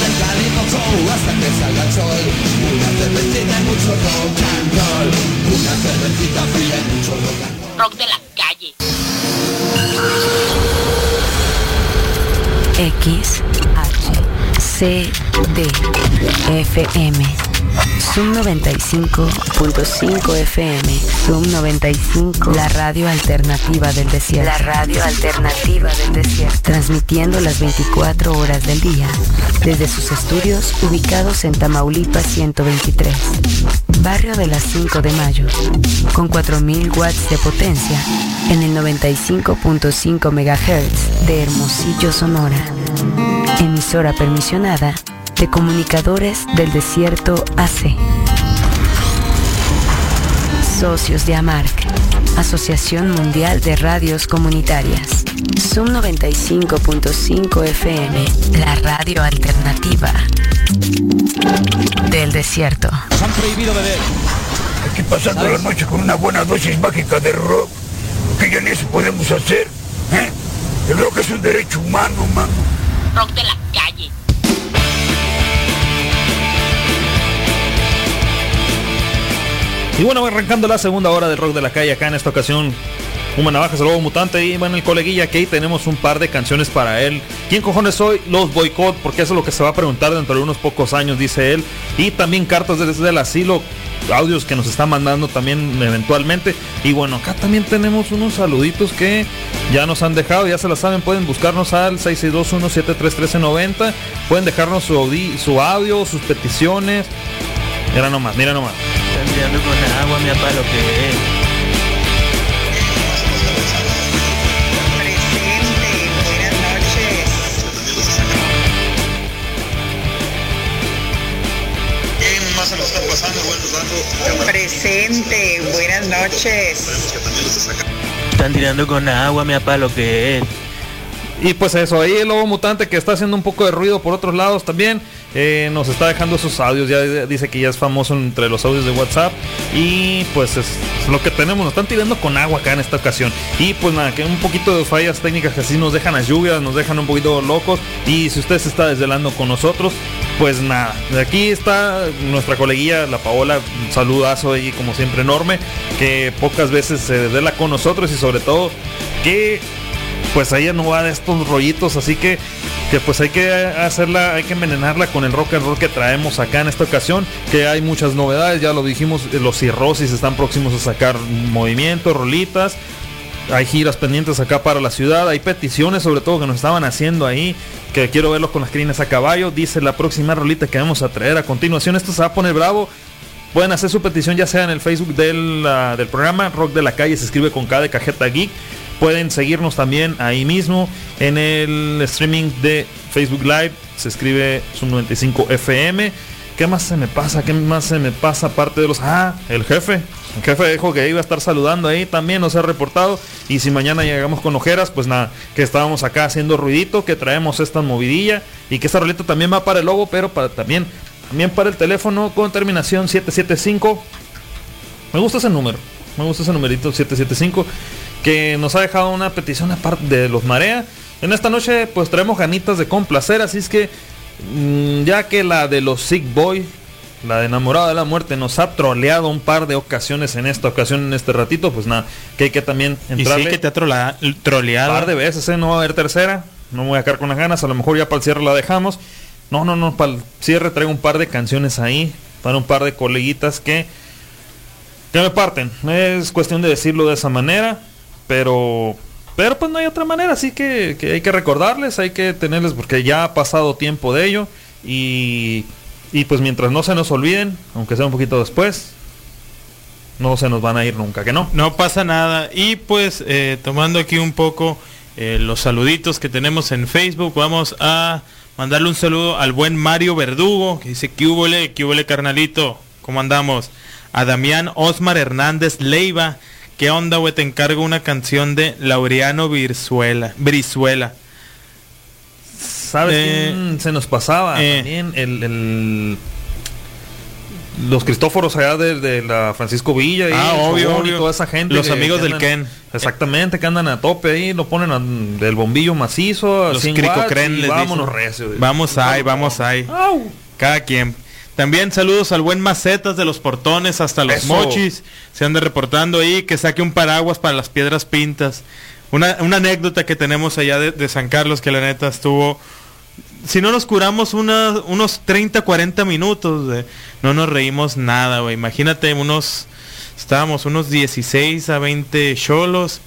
Speaker 9: Aquí.
Speaker 16: hasta que salga el sol Una cervecita y mucho rock and roll Una cervecita fría y mucho rock and roll
Speaker 11: Rock de la calle.
Speaker 1: X, H, C, D, F, M. Zoom 95.5 FM. Zoom 95. La radio alternativa del desierto. La radio alternativa del desierto. Transmitiendo las 24 horas del día. Desde sus estudios ubicados en Tamaulipas 123. Barrio de las 5 de mayo. Con 4000 watts de potencia. En el 95.5 MHz de Hermosillo, Sonora. Emisora permisionada de Comunicadores del Desierto AC. Socios de AMARC, Asociación Mundial de Radios Comunitarias. Zoom 95.5 FM, la radio alternativa del desierto.
Speaker 16: Nos han prohibido beber
Speaker 20: Aquí pasando la noche con una buena dosis mágica de rock, que ya ni eso podemos hacer. ¿eh? El rock es un derecho humano, mano.
Speaker 11: Rock de la calle.
Speaker 9: Y bueno, arrancando la segunda hora del rock de la calle acá en esta ocasión. Uma Navajas, el lobo mutante y bueno, el coleguilla que tenemos un par de canciones para él. ¿Quién cojones soy? Los boicot, porque eso es lo que se va a preguntar dentro de unos pocos años, dice él. Y también cartas desde el asilo, audios que nos está mandando también eventualmente. Y bueno, acá también tenemos unos saluditos que ya nos han dejado, ya se la saben, pueden buscarnos al 662-173-1390. Pueden dejarnos su, su audio, sus peticiones. Mira nomás, mira nomás.
Speaker 21: Están tirando con agua, mi papá, lo que es.
Speaker 22: Presente, buenas noches.
Speaker 21: Están tirando con agua, mi papá, lo que es.
Speaker 9: Y pues eso, ahí el lobo mutante que está haciendo un poco de ruido por otros lados también. Eh, nos está dejando sus audios, ya dice que ya es famoso entre los audios de WhatsApp. Y pues es, lo que tenemos, nos están tirando con agua acá en esta ocasión. Y pues nada, que un poquito de fallas técnicas que así nos dejan las lluvias, nos dejan un poquito locos. Y si usted se está desvelando con nosotros, pues nada, aquí está nuestra coleguilla, la Paola, un saludazo ahí como siempre enorme, que pocas veces se desvela con nosotros y sobre todo que pues ella no va de estos rollitos, así que que pues hay que hacerla, hay que envenenarla con el rock and roll que traemos acá en esta ocasión, que hay muchas novedades, ya lo dijimos, eh, los cirrosis están próximos a sacar movimientos, rolitas, hay giras pendientes acá para la ciudad, hay peticiones sobre todo que nos estaban haciendo ahí, que quiero verlos con las crines a caballo, dice la próxima rolita que vamos a traer a continuación, esto se va a poner bravo, Pueden hacer su petición ya sea en el Facebook del, ah, del programa Rock de la Calle, se escribe con K de Cajeta Geek. Pueden seguirnos también ahí mismo en el streaming de Facebook Live, se escribe Zoom 95 FM. ¿Qué más se me pasa? ¿Qué más se me pasa aparte de los... Ah, el jefe. El jefe dijo que iba a estar saludando ahí también, nos ha reportado. Y si mañana llegamos con ojeras, pues nada, que estábamos acá haciendo ruidito, que traemos esta movidilla y que esta roleta también va para el logo, pero para también también para el teléfono con terminación 775. Me gusta ese número. Me gusta ese numerito 775. Que nos ha dejado una petición aparte de los Marea. En esta noche pues traemos ganitas de complacer. Así es que mm, ya que la de los Sick Boy, la de enamorado de la muerte, nos ha troleado un par de ocasiones en esta ocasión, en este ratito, pues nada, que hay que también
Speaker 10: Y
Speaker 9: entrarle
Speaker 10: sí que te ha trola-
Speaker 9: un
Speaker 10: troleado.
Speaker 9: par de veces, ¿eh? no va a haber tercera. No me voy a quedar con las ganas. A lo mejor ya para el cierre la dejamos. No, no, no. Para el cierre traigo un par de canciones ahí. Para un par de coleguitas que, que me parten. Es cuestión de decirlo de esa manera. Pero, pero pues no hay otra manera. Así que, que hay que recordarles. Hay que tenerles porque ya ha pasado tiempo de ello. Y, y pues mientras no se nos olviden, aunque sea un poquito después, no se nos van a ir nunca. Que no.
Speaker 10: No pasa nada. Y pues eh, tomando aquí un poco eh, los saluditos que tenemos en Facebook, vamos a mandarle un saludo al buen Mario Verdugo, que dice que hubole, que hubole carnalito, ¿cómo andamos? A Damián Osmar Hernández Leiva, ¿qué onda, güey? Te encargo una canción de Laureano Virzuela, Brizuela.
Speaker 9: ¿Sabes
Speaker 10: Eh,
Speaker 9: quién se nos pasaba?
Speaker 10: eh.
Speaker 9: También el, el- los Cristóforos allá de, de la Francisco Villa y
Speaker 10: Ah, obvio,
Speaker 9: y toda esa gente.
Speaker 10: Los
Speaker 9: que-
Speaker 10: amigos
Speaker 9: que
Speaker 10: del
Speaker 9: andan-
Speaker 10: Ken.
Speaker 9: Exactamente, que andan a tope ahí, lo ponen del bombillo macizo,
Speaker 10: Los
Speaker 9: 100 watts
Speaker 10: cricocren
Speaker 9: vámonos
Speaker 10: dicen.
Speaker 9: recio.
Speaker 10: Vamos ahí, vamos ahí. Cada quien. También saludos al buen Macetas de los Portones hasta los
Speaker 9: Eso.
Speaker 10: Mochis. Se anda reportando ahí que saque un paraguas para las piedras pintas. Una, una anécdota que tenemos allá de, de San Carlos que la neta estuvo... Si no nos curamos una- unos 30, 40 minutos, güey, no nos reímos nada, güey. Imagínate unos... Estábamos unos 16 a 20 cholos.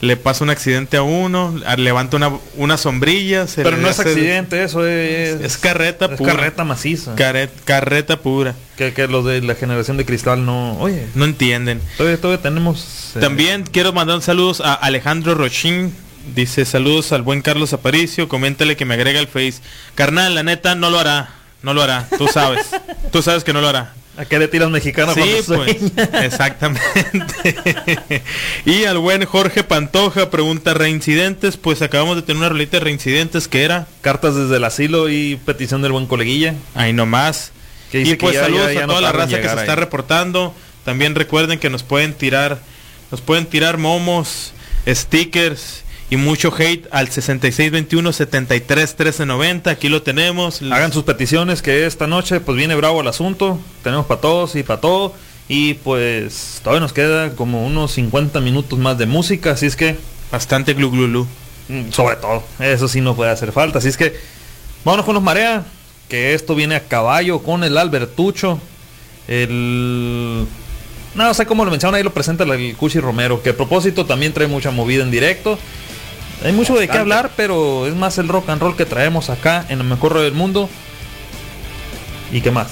Speaker 10: Le pasa un accidente a uno, levanta una, una sombrilla. se
Speaker 9: Pero no es accidente, eso es...
Speaker 10: Es carreta
Speaker 9: es
Speaker 10: pura.
Speaker 9: carreta maciza.
Speaker 10: Carret- carreta pura.
Speaker 9: Que, que los de la generación de cristal no... Oye,
Speaker 10: No entienden.
Speaker 9: todavía, todavía tenemos... eh,
Speaker 10: También quiero mandar saludos a Alejandro Rochin. Dice saludos al buen Carlos Aparicio. Coméntale que me agrega el face. Carnal, la neta no lo hará. No lo hará. Tú sabes. Tú sabes que no lo hará.
Speaker 9: ¿A qué le tiras mexicano
Speaker 10: Sí, pues, exactamente. y al buen Jorge Pantoja pregunta reincidentes. Pues acabamos de tener una rolita de reincidentes que era.
Speaker 9: Cartas desde el asilo y petición del buen coleguilla.
Speaker 10: Ahí nomás. Y pues
Speaker 9: ya-
Speaker 10: saludos
Speaker 9: ya- ya
Speaker 10: a
Speaker 9: no
Speaker 10: toda la raza que se está reportando. También recuerden que nos pueden tirar, nos pueden tirar momos, stickers y mucho hate al 6621 73 1390. Aquí lo tenemos.
Speaker 9: Hagan sus peticiones que esta noche pues viene bravo el asunto. Tenemos para todos y para todo. Y pues todavía nos queda como unos 50 minutos más de música. Así es que...
Speaker 10: Bastante glu glu glu.
Speaker 9: Mm, Sobre todo. Eso sí no puede hacer falta. Así es que... Vámonos con los marea. Que esto viene a caballo con el Albertucho. El... No sé cómo lo menciona ahí lo presenta el Cuchi Romero. Que a propósito también trae mucha movida en directo. Hay mucho de qué hablar, pero es más el rock and roll que traemos acá en el mejor radio del mundo. ¿Y qué más?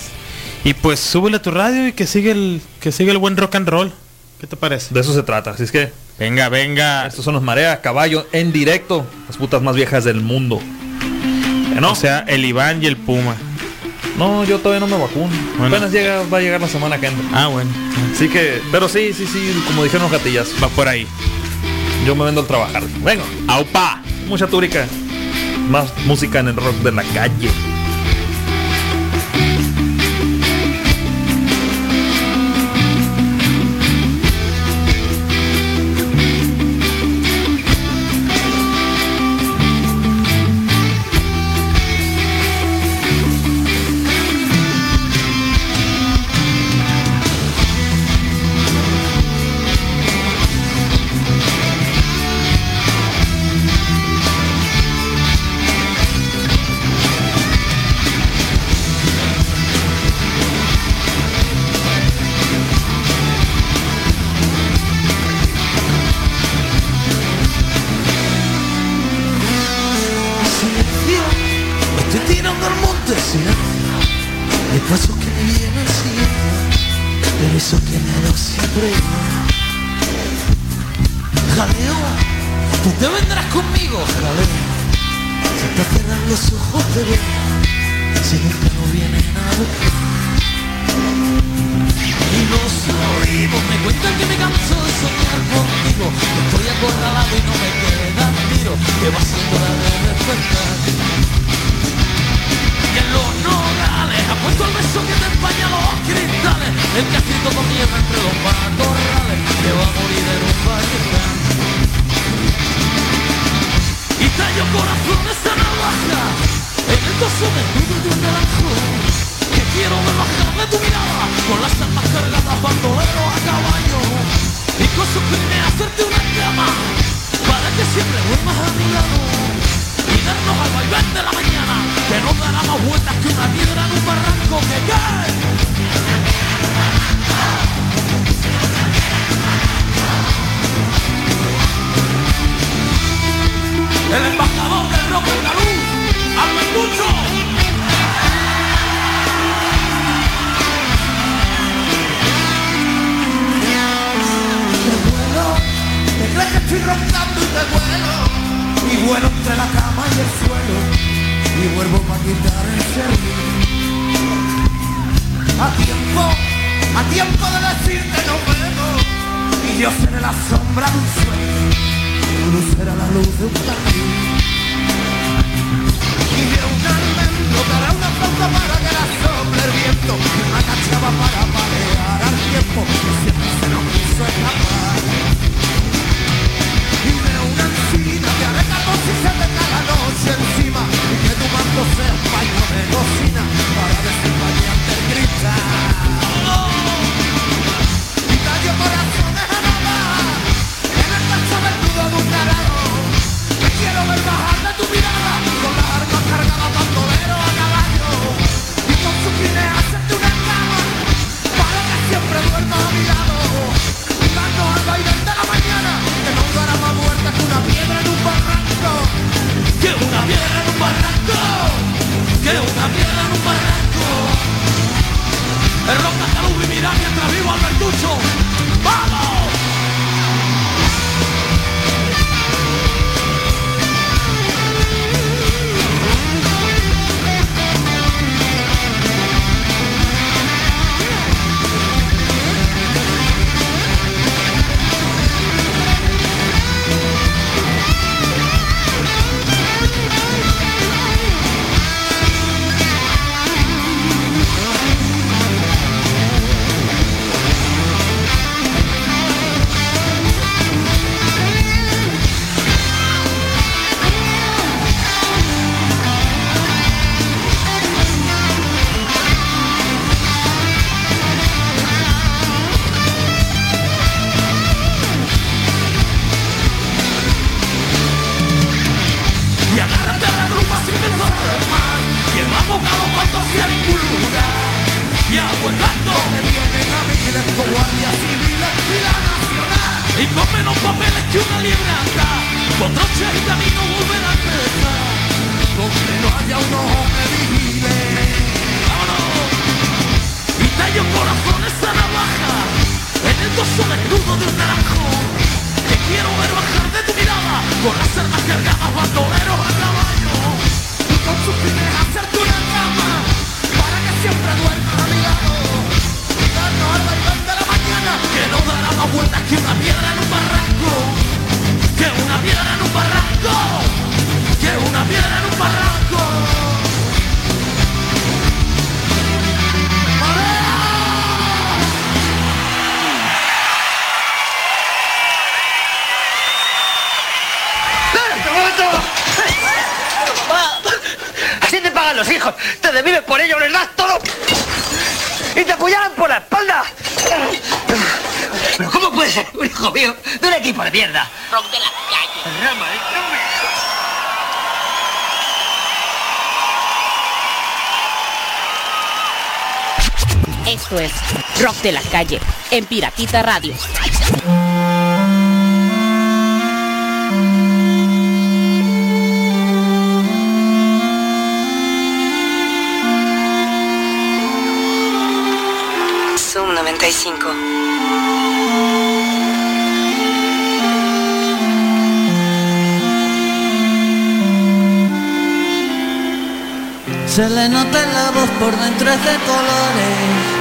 Speaker 10: Y pues súbele a tu radio y que sigue el que sigue el buen rock and roll. ¿Qué te parece?
Speaker 9: De eso se trata. Así es que
Speaker 10: Venga, venga.
Speaker 9: estos son los marea caballo en directo. Las putas más viejas del mundo. Que no,
Speaker 10: O sea, el Iván y el Puma.
Speaker 9: no, yo todavía no me vacuno.
Speaker 10: Bueno.
Speaker 9: Apenas llega, va a llegar la semana que entra.
Speaker 10: Ah, bueno.
Speaker 9: Así que, pero sí, sí, sí, como dijeron los gatillas.
Speaker 10: Va por ahí.
Speaker 9: Yo me vendo al trabajar. Venga,
Speaker 10: ¡Aupa!
Speaker 9: mucha túrica. Más música
Speaker 16: en el rock de la
Speaker 11: calle.
Speaker 8: en Piratita Radio.
Speaker 1: Zoom 95.
Speaker 16: Se le nota en la voz por dentro de colores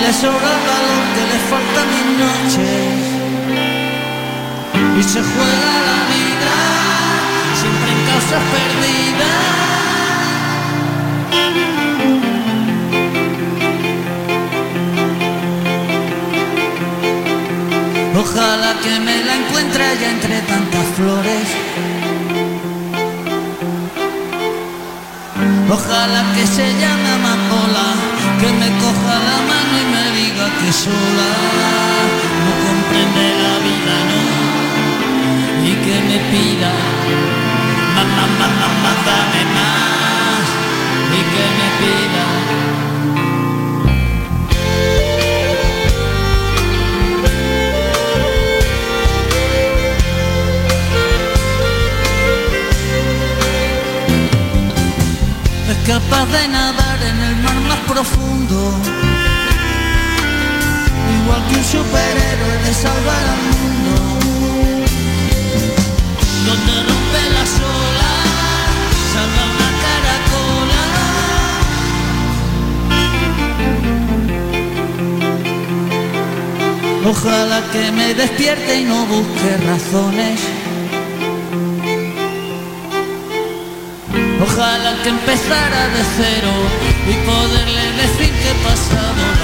Speaker 16: le sobra el balón que le falta mis noches y se juega la vida siempre en causas perdidas. Ojalá que me la encuentre ya entre tantas flores. Ojalá que se llame amapola que me coja la mano y me diga que sola no comprende la vida, no, y que me pida, mamá, mamá, mátame más, y que me pida. Es capaz de nada profundo, igual que un superhéroe de salvar al mundo. Donde rompe la sola, salva una caracola. Ojalá que me despierte y no busque razones Ojalá que empezara de cero y poderle decir que
Speaker 5: pasamos.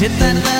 Speaker 5: sit that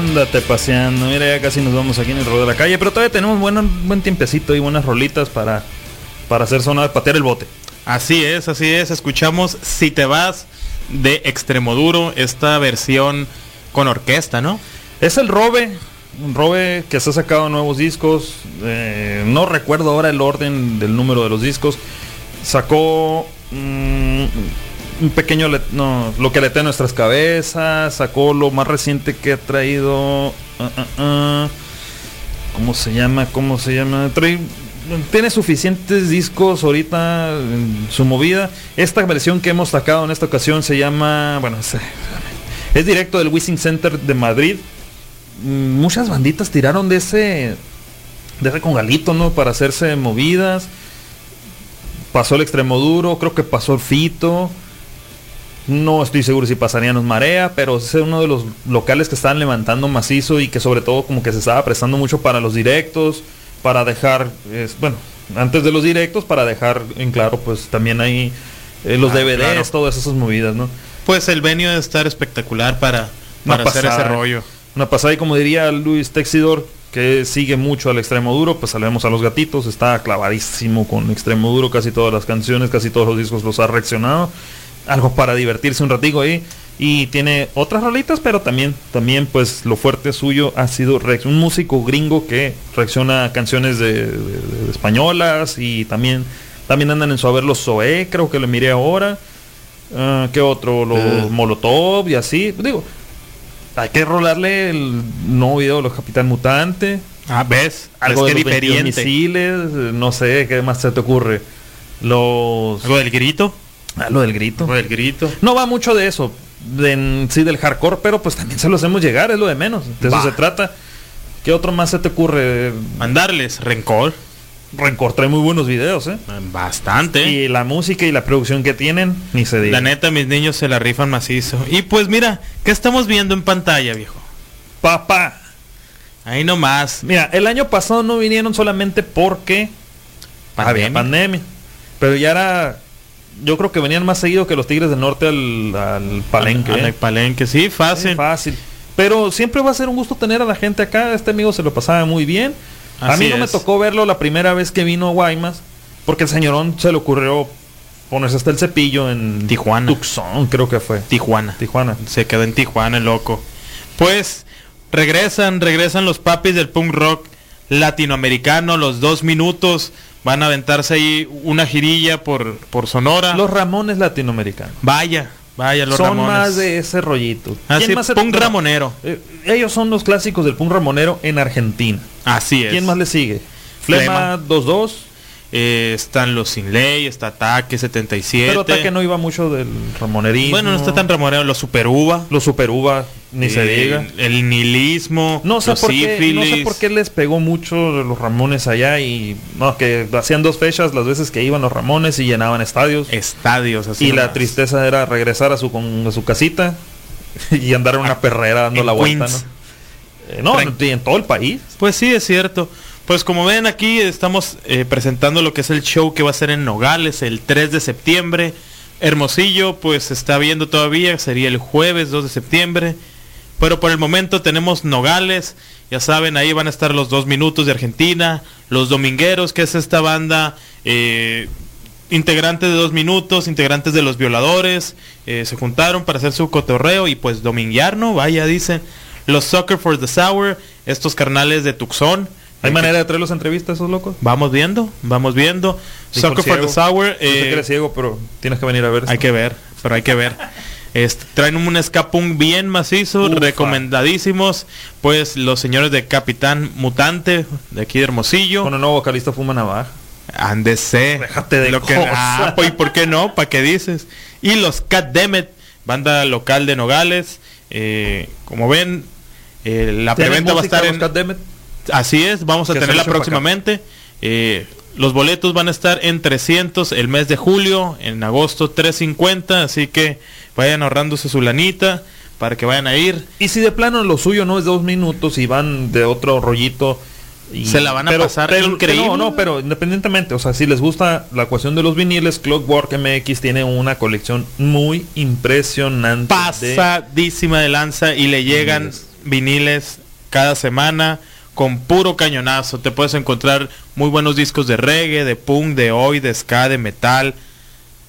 Speaker 9: Ándate paseando, mira ya casi nos vamos aquí en el rodeo de la calle, pero todavía tenemos buen, buen tiempecito y buenas rolitas para, para hacer sonar, patear el bote.
Speaker 10: Así es, así es. Escuchamos Si te vas de Extremoduro, esta versión con orquesta, ¿no?
Speaker 9: Es el Robe, un Robe que se ha sacado nuevos discos. eh, no recuerdo ahora el orden del número de los discos. Sacó mm, un pequeño, no, lo que letea nuestras cabezas. Sacó lo más reciente que ha traído. ah, ¿Cómo se llama? ¿Cómo se llama? Trae- tiene suficientes discos ahorita en su movida. Esta versión que hemos sacado en esta ocasión se llama, bueno, es, es directo del Wishing Center de Madrid. Mm, Muchas banditas tiraron de ese de ese congalito, ¿no? Para hacerse movidas. Pasó el extremo duro, creo que pasó el Fito. No estoy seguro si pasarían los Marea, pero es uno de los locales que estaban levantando macizo y que sobre todo como que se estaba prestando mucho para los directos, para dejar, es, bueno, antes de los directos, para dejar en claro, pues también hay eh, los
Speaker 10: Ah,
Speaker 9: DVDs,
Speaker 10: claro.
Speaker 9: todas esas movidas, ¿no?
Speaker 10: Pues el venio de estar espectacular para, para hacer ese rollo.
Speaker 9: Una pasada y como diría Luis Texidor, que sigue mucho al extremo duro, pues salvemos a los gatitos, está clavadísimo con extremo duro, casi todas las canciones, casi todos los discos los ha reaccionado. Algo para divertirse un ratico ahí. Y tiene otras rolitas, pero también, también pues lo fuerte suyo ha sido un músico gringo que reacciona a canciones de, de- de españolas y también, también andan en su haber los Zoé, creo que le miré ahora. Ah, ¿Qué otro? Los
Speaker 10: Eh.
Speaker 9: Molotov y así. Digo, hay que rolarle el nuevo video de los Capitán Mutante.
Speaker 10: Ah, ¿ves?
Speaker 9: Algo
Speaker 10: Es
Speaker 9: de
Speaker 10: que
Speaker 9: los 22
Speaker 10: diferente.
Speaker 9: misiles, eh, no sé, ¿qué más se te ocurre? Los...
Speaker 10: ¿Algo del grito?
Speaker 9: Ah, lo del grito.
Speaker 10: Algo del grito.
Speaker 9: No va mucho de eso, de, en sí del hardcore, pero pues también se lo hacemos llegar, es lo de menos. De eso se trata. ¿Qué otro más se te ocurre?
Speaker 10: Mandarles rencor.
Speaker 9: Rencor trae muy buenos videos, ¿eh?
Speaker 10: Bastante.
Speaker 9: Y la música y la producción que tienen, ni se diga.
Speaker 10: La neta, mis niños se la rifan macizo. Y pues mira, ¿qué estamos viendo en pantalla, viejo?
Speaker 9: Papá.
Speaker 10: Ahí nomás.
Speaker 9: Mira, el año pasado no vinieron solamente porque
Speaker 10: Pandemia.
Speaker 9: había pandemia. Pero ya era. Yo creo que venían más seguido que los Tigres del Norte al, al palenque.
Speaker 10: Al- al
Speaker 9: ¿eh?
Speaker 10: palenque, sí, fácil.
Speaker 9: Sí, fácil. Pero siempre va a ser un gusto tener a la gente acá. Este amigo se lo pasaba muy bien. a mí no me tocó verlo la primera vez que vino a Guaymas. Porque el señorón se le ocurrió ponerse hasta el cepillo en
Speaker 10: Tijuana.
Speaker 9: Tucson, creo que fue.
Speaker 10: Tijuana.
Speaker 9: Tijuana.
Speaker 10: Se quedó en Tijuana, el loco. Pues regresan, regresan los papis del punk rock latinoamericano, los dos minutos. Van a aventarse ahí una girilla por, por Sonora.
Speaker 9: Los Ramones latinoamericanos.
Speaker 10: Vaya, vaya, los
Speaker 9: son
Speaker 10: Ramones.
Speaker 9: más de ese rollito.
Speaker 10: Así,
Speaker 9: ¿Quién más
Speaker 10: punk ramonero.
Speaker 9: Eh, ellos son los clásicos del punk ramonero en Argentina.
Speaker 10: Así es.
Speaker 9: ¿Quién más le sigue?
Speaker 10: Flema
Speaker 9: 2-2.
Speaker 10: Eh, están los Sin Ley, está Ataque 77.
Speaker 9: Pero Ataque no iba mucho del ramonerismo.
Speaker 10: Bueno, no está tan ramonero. Los Super Uva.
Speaker 9: Los Super Uva, ni se diga.
Speaker 10: El nihilismo.
Speaker 9: No sé,
Speaker 10: los
Speaker 9: por qué, no sé por qué les pegó mucho los Ramones allá y no, que hacían dos fechas las veces que iban los Ramones y llenaban estadios.
Speaker 10: Estadios, así
Speaker 9: y la tristeza era regresar a su, con, a su casita y andar en una perrera dando
Speaker 10: en
Speaker 9: la vuelta,
Speaker 10: Queens.
Speaker 9: ¿no? Eh, no,
Speaker 10: Tran-
Speaker 9: en todo el país.
Speaker 10: Pues sí, es cierto. Pues como ven aquí estamos eh, presentando lo que es el show que va a ser en Nogales el 3 de septiembre. Hermosillo pues se está viendo todavía, sería el jueves 2 de septiembre. Pero por el momento tenemos Nogales, ya saben, ahí van a estar los dos minutos de Argentina, los Domingueros, que es esta banda eh, integrantes de dos minutos, integrantes de los violadores, eh, se juntaron para hacer su cotorreo y pues dominguear, ¿no? Vaya, dicen. Los Soccer for the Sour, estos carnales de Tucson.
Speaker 9: ¿Hay manera de traerlos a entrevistas esos locos?
Speaker 10: Vamos viendo, vamos viendo. Soccer for the. Sour.
Speaker 9: Yo sé que
Speaker 10: eh,
Speaker 9: eres ciego, pero tienes que venir a ver.
Speaker 10: hay que ver, pero hay que ver. Este, traen un escapung bien macizo,
Speaker 9: Ufa.
Speaker 10: recomendadísimos. Pues los señores de Capitán Mutante, de aquí de Hermosillo.
Speaker 9: Con el nuevo vocalista Fuma Navaja.
Speaker 10: Ándese.
Speaker 9: Déjate de
Speaker 10: Lo que, ah, pues, ¿y por qué no? ¿Para qué dices? Y los Cat Demet, banda local de Nogales. eh, como ven, eh, la
Speaker 9: ¿Tienen
Speaker 10: preventa va a estar
Speaker 9: los
Speaker 10: en...
Speaker 9: Cat Demet?
Speaker 10: Así es, vamos a tenerla próximamente. Eh, los boletos van a estar en 300 el mes de julio, en agosto 350, así que vayan ahorrándose su lanita para que vayan a ir.
Speaker 9: Y si de plano lo suyo no es dos minutos y van de otro rollito. y-
Speaker 10: Se la van a pasar increíble.
Speaker 9: No, no, pero independientemente, o sea, si les gusta la cuestión de los viniles, Clockwork MX tiene una colección muy impresionante.
Speaker 10: Pasadísima de lanza y le llegan viniles cada semana con puro cañonazo. Te puedes encontrar muy buenos discos de reggae, de punk, de hoy, de ska, de metal,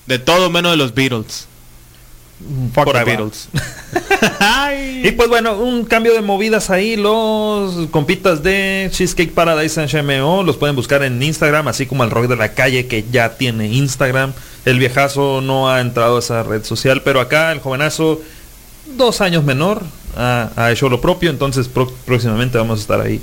Speaker 10: de todo menos de los Beatles. Fuck
Speaker 9: Por.
Speaker 10: Beatles.
Speaker 9: Y pues bueno, un cambio de movidas ahí. Los compitas de Cheesecake Paradise en HMO los pueden buscar en Instagram, así como el rock de la calle que ya tiene Instagram. El viejazo no ha entrado a esa red social, pero acá el jovenazo, dos años menor, ha, ha hecho lo propio. Entonces pro- próximamente vamos a estar ahí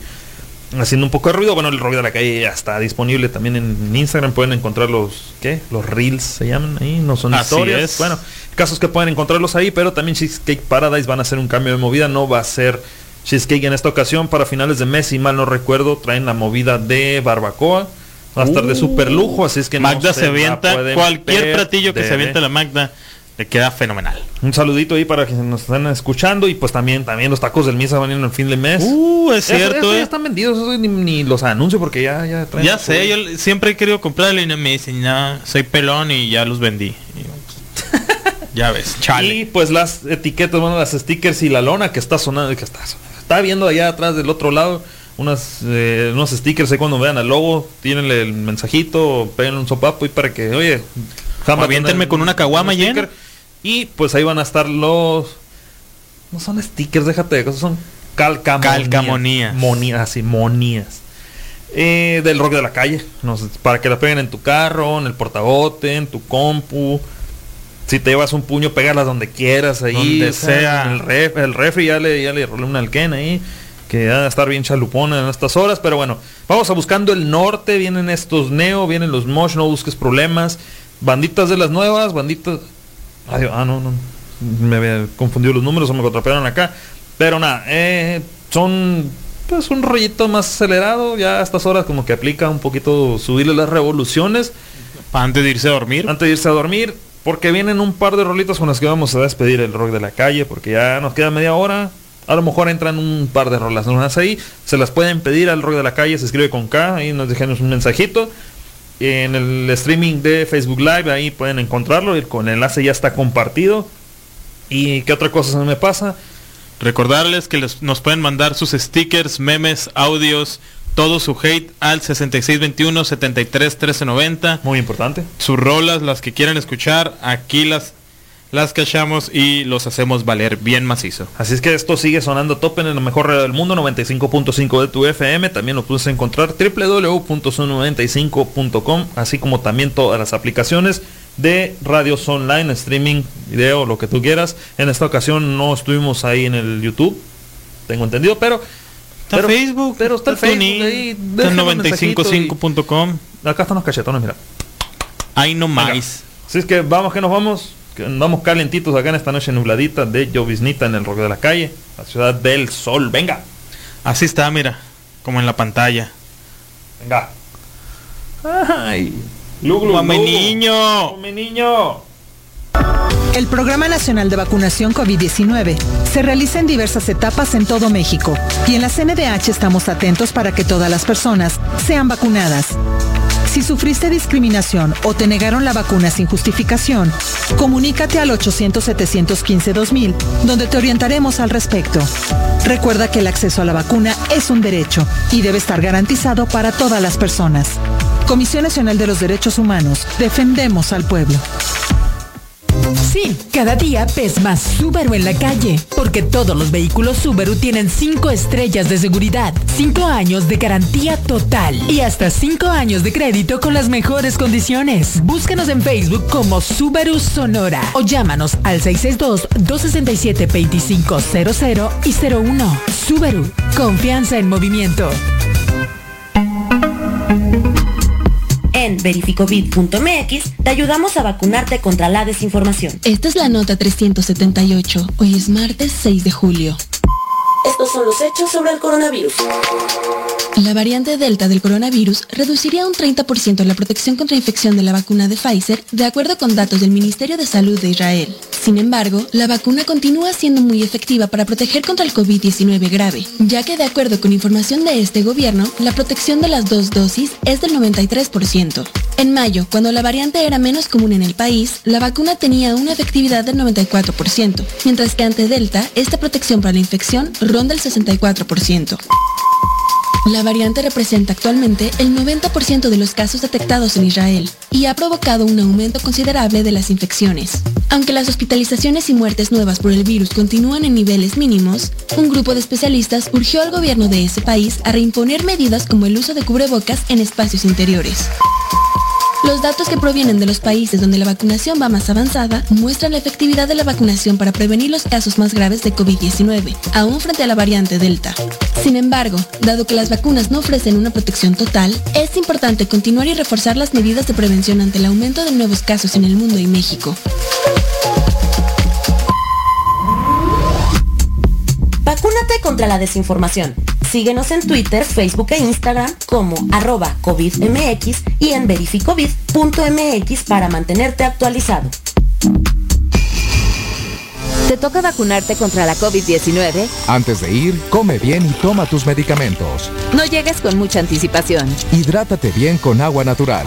Speaker 9: haciendo un poco de ruido. Bueno, el rock de la calle ya está disponible también en Instagram. Pueden encontrar los, ¿qué? Los reels se llaman ahí, no son
Speaker 10: Así
Speaker 9: historias.
Speaker 10: es.
Speaker 9: Bueno, casos que pueden encontrarlos ahí, pero también Cheesecake Paradise van a hacer un cambio de movida. No va a ser Cheesecake en esta ocasión para finales de mes, si mal no recuerdo, traen la movida de barbacoa. Va a estar de
Speaker 10: Uh.
Speaker 9: super lujo, así es que no
Speaker 10: Magda
Speaker 9: se
Speaker 10: se
Speaker 9: la
Speaker 10: avienta cualquier platillo que se avienta la Magda le queda fenomenal.
Speaker 9: Un saludito ahí para quienes nos están escuchando y pues también también los tacos del Misa van a ir en el fin de mes.
Speaker 10: Uh, es cierto,
Speaker 9: eso
Speaker 10: eh.
Speaker 9: ya están vendidos, eso ni, ni los anuncio porque ya ya traen
Speaker 10: Ya sé, yo siempre he querido comprarle y me dicen, no, soy pelón y ya los vendí. Ya ves, chale.
Speaker 9: Y pues las etiquetas, bueno, las stickers y la lona que está sonando, que está sonando. Está viendo allá atrás del otro lado unas eh, unos stickers ahí cuando vean el logo, tienen el mensajito, peguen un sopapo y para que, oye, jamás
Speaker 10: aviéntenme con una caguama llena.
Speaker 9: Y pues ahí van a estar los no son stickers, déjate de cosas, son calcamonías.
Speaker 10: Calcamonías.
Speaker 9: Monías, así, monías. Eh, del rock de la calle, no sé, para que la peguen en tu carro, en el portabote, en tu compu. Si te llevas un puño, pégalas donde quieras, ahí.
Speaker 10: Donde
Speaker 9: sea, en El, ref, el refri ya le, ya le rolé un alquén ahí. Que va a estar bien chalupona en estas horas. Pero bueno, vamos a buscando el norte. Vienen estos neo, vienen los mosh, no busques problemas. Banditas de las nuevas, banditas. Ah, no, no. Me había confundido los números o me contrapearon acá. Pero nada, eh, son pues un rollito más acelerado. Ya a estas horas como que aplica un poquito subirle las revoluciones.
Speaker 10: Antes de irse a dormir.
Speaker 9: Antes de irse a dormir. Porque vienen un par de rolitos con las que vamos a despedir el rock de la calle. Porque ya nos queda media hora. A lo mejor entran un par de rolas nuevas ahí. Se las pueden pedir al rock de la calle. Se escribe con K. Ahí nos dejan un mensajito. En el streaming de Facebook Live. Ahí pueden encontrarlo. Con el enlace ya está compartido. ¿Y qué otra cosa se me pasa?
Speaker 10: Recordarles que les- nos pueden mandar sus stickers, memes, audios, todo su hate al 6621 73 1390.
Speaker 9: Muy importante.
Speaker 10: Sus rolas, las que quieran escuchar, aquí las las cachamos y los hacemos valer bien macizo.
Speaker 9: Así es que esto sigue sonando top en el mejor radio del mundo, 95.5 de tu FM. También lo puedes encontrar www.son95.com, así como también todas las aplicaciones de radios online, streaming, video, lo que tú quieras. En esta ocasión no estuvimos ahí en el YouTube, tengo entendido, pero
Speaker 10: Está
Speaker 9: pero,
Speaker 10: Facebook,
Speaker 9: pero está el Facebook
Speaker 10: TuneIn,
Speaker 9: ahí,
Speaker 10: está
Speaker 9: déjanos mensajito
Speaker 10: 955.com.
Speaker 9: y- Acá están los cachetones, mira.
Speaker 10: Ahí no más.
Speaker 9: Así es que vamos que nos vamos. Andamos calentitos acá en esta noche nubladita de lloviznita en el rock de la calle, la ciudad del sol. Venga,
Speaker 10: Así está, mira, como en la pantalla.
Speaker 9: venga. Ay, Lu, glu,
Speaker 10: Mami
Speaker 9: glu.
Speaker 10: niño.
Speaker 9: Mami niño.
Speaker 23: El Programa Nacional de Vacunación COVID-19 se realiza en diversas etapas en todo México y en la CNDH estamos atentos para que todas las personas sean vacunadas. Si sufriste discriminación o te negaron la vacuna sin justificación, comunícate al 800-715-2000, donde te orientaremos al respecto. Recuerda que el acceso a la vacuna es un derecho y debe estar garantizado para todas las personas. Comisión Nacional de los Derechos Humanos, defendemos al pueblo.
Speaker 24: Sí, cada día ves más Subaru en la calle, porque todos los vehículos Subaru tienen 5 estrellas de seguridad, 5 años de garantía total y hasta 5 años de crédito con las mejores condiciones. Búscanos en Facebook como Subaru Sonora o llámanos al 662-267-2500 y 01. Subaru, confianza en movimiento.
Speaker 14: En verificovid.mx te ayudamos a vacunarte contra la desinformación.
Speaker 15: Esta es la nota 378. Hoy es martes 6 de julio.
Speaker 14: Estos son los hechos sobre el coronavirus.
Speaker 15: La variante Delta del coronavirus reduciría un 30% la protección contra infección de la vacuna de Pfizer, de acuerdo con datos del Ministerio de Salud de Israel. Sin embargo, la vacuna continúa siendo muy efectiva para proteger contra el COVID-19 grave, ya que de acuerdo con información de este gobierno, la protección de las dos dosis es del 93%. En mayo, cuando la variante era menos común en el país, la vacuna tenía una efectividad del 94%, mientras que ante Delta, esta protección para la infección ronda el 64%. La variante representa actualmente el 90% de los casos detectados en Israel y ha provocado un aumento considerable de las infecciones. Aunque las hospitalizaciones y muertes nuevas por el virus continúan en niveles mínimos, un grupo de especialistas urgió al gobierno de ese país a reimponer medidas como el uso de cubrebocas en espacios interiores. Los datos que provienen de los países donde la vacunación va más avanzada muestran la efectividad de la vacunación para prevenir los casos más graves de COVID-19, aún frente a la variante Delta. Sin embargo, dado que las vacunas no ofrecen una protección total, es importante continuar y reforzar las medidas de prevención ante el aumento de nuevos casos en el mundo y México.
Speaker 14: Vacúnate contra la desinformación. Síguenos en Twitter, Facebook e Instagram como arroba COVIDMX y en verificovid.mx para mantenerte actualizado.
Speaker 4: ¿Te toca vacunarte contra la COVID-19?
Speaker 25: Antes de ir, come bien y toma tus medicamentos.
Speaker 4: No llegues con mucha anticipación.
Speaker 25: Hidrátate bien con agua natural.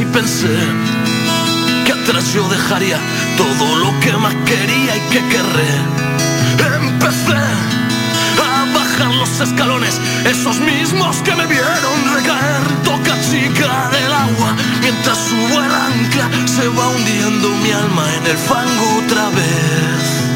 Speaker 16: Y pensé que atrás yo dejaría todo lo que más quería y que querré. Empecé a bajar los escalones, esos mismos que me vieron recaer, toca chica del agua, mientras subo el se va hundiendo mi alma en el fango otra vez.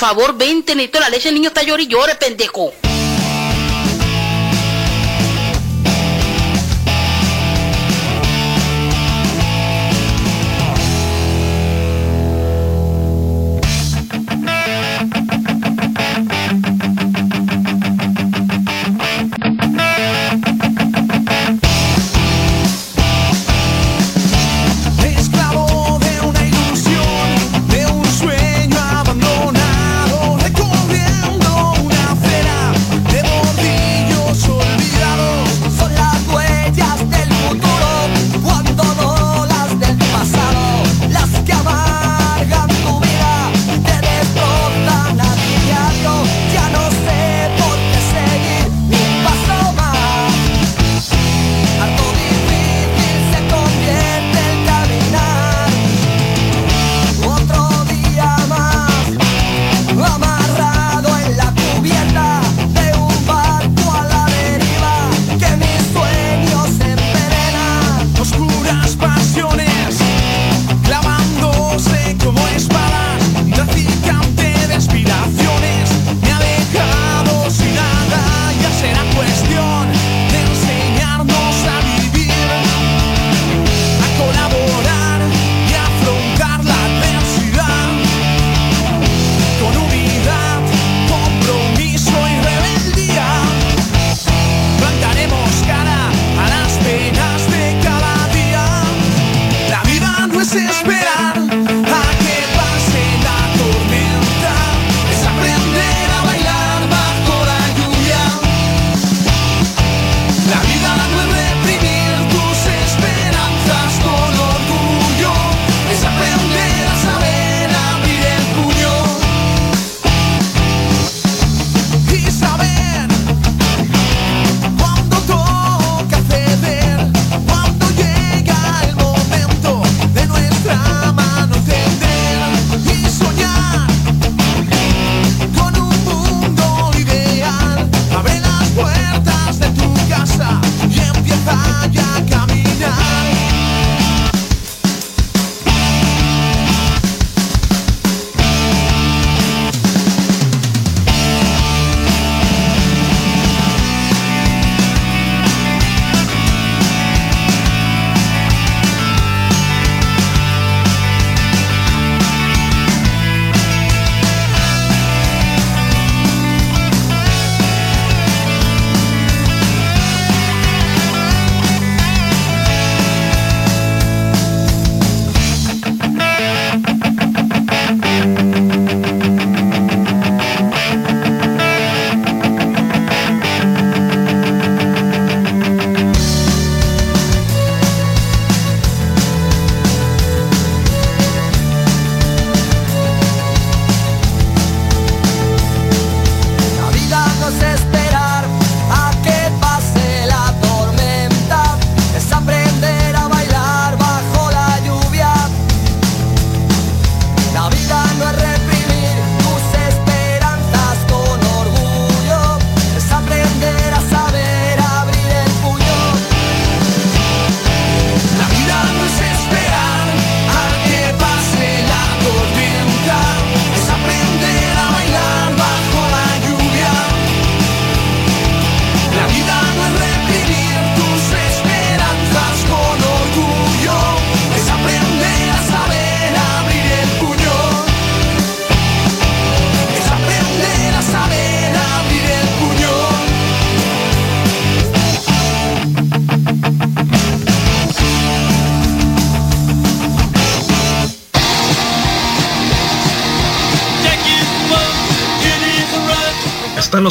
Speaker 11: Por favor, vente, necesito la leche, el niño está llorando y llore, pendejo.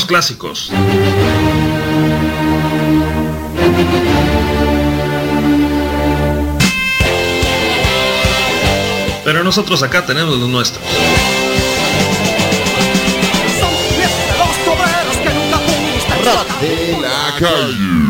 Speaker 9: clásicos. Pero nosotros acá tenemos los nuestros.
Speaker 26: Rock de la calle.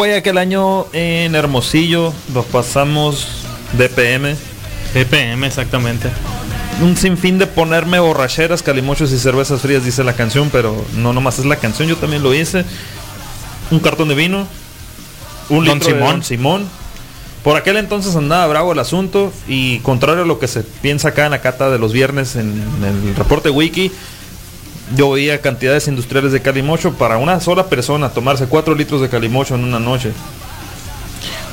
Speaker 16: Aquel año en
Speaker 9: Hermosillo, nos pasamos DPM.
Speaker 10: DPM, exactamente.
Speaker 9: Un sinfín de ponerme borracheras, calimochos y cervezas frías, dice la canción, pero no nomás es la canción, yo también lo hice. Un cartón de vino, un
Speaker 10: Don
Speaker 9: litro de
Speaker 10: Simón.
Speaker 9: Don Simón. Por aquel entonces andaba bravo el asunto y contrario a lo que se piensa acá en la cata de los viernes en, el reporte wiki, yo veía cantidades industriales de calimocho para una sola persona tomarse 4 litros de calimocho en una noche.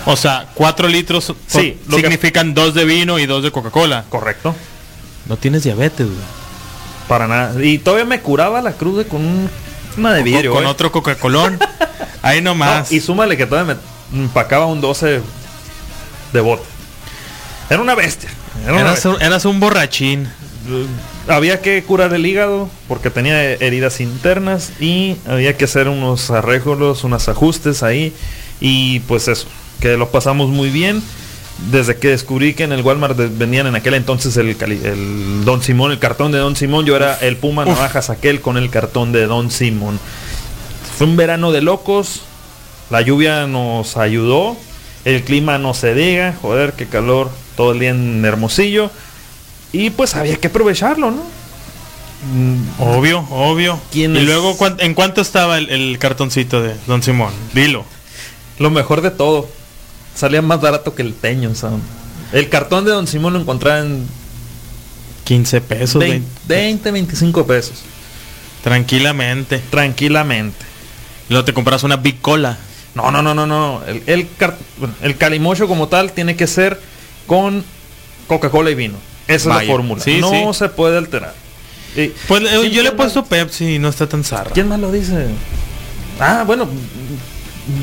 Speaker 10: O sea, 4 litros
Speaker 9: Sí, lo que-
Speaker 10: significan dos de vino y dos de Coca-Cola.
Speaker 9: Correcto.
Speaker 10: No tienes diabetes, güey.
Speaker 9: Para nada. Y todavía me curaba la cruda con un- una de vidrio.
Speaker 10: con
Speaker 9: ¿eh?
Speaker 10: otro Coca-Colón. Ahí nomás.
Speaker 9: No, y súmale que todavía me empacaba un 12 de bote. Era una bestia. Era una
Speaker 10: Eras
Speaker 9: bestia.
Speaker 10: un, eras un borrachín.
Speaker 9: Había que curar el hígado porque tenía heridas internas y había que hacer unos arreglos, unos ajustes ahí. Y pues eso, que lo pasamos muy bien. Desde que descubrí que en el Walmart vendían en aquel entonces el Don Simón, el cartón de Don Simón, yo era el Puma Navajas aquel con el cartón de Don Simón. Fue un verano de locos, la lluvia nos ayudó, el clima no se diga, joder, qué calor todo el día en Hermosillo. Y pues había que aprovecharlo, ¿no?
Speaker 10: Obvio, obvio.
Speaker 9: Mm. ¿Quién
Speaker 10: y
Speaker 9: es?
Speaker 10: luego, ¿cuán- ¿en cuánto estaba el, el cartoncito de Don Simón? Dilo.
Speaker 9: Lo mejor de todo, salía más barato que el teño, ¿saben? El cartón de Don Simón lo encontraba en
Speaker 10: 15 pesos.
Speaker 9: 20, 20, 25 pesos.
Speaker 10: Tranquilamente.
Speaker 9: Tranquilamente.
Speaker 10: Luego te compras una Big Cola.
Speaker 9: No, no, no, no, no. El, el, car- bueno, el calimocho como tal tiene que ser con Coca-Cola y vino. Esa es la fórmula.
Speaker 10: Sí,
Speaker 9: no
Speaker 10: sí.
Speaker 9: se puede alterar. Y-
Speaker 10: Pues eh,
Speaker 9: ¿Quién-
Speaker 10: yo le he puesto Pepsi y no está tan zarra.
Speaker 9: ¿Quién más lo dice? Ah, bueno.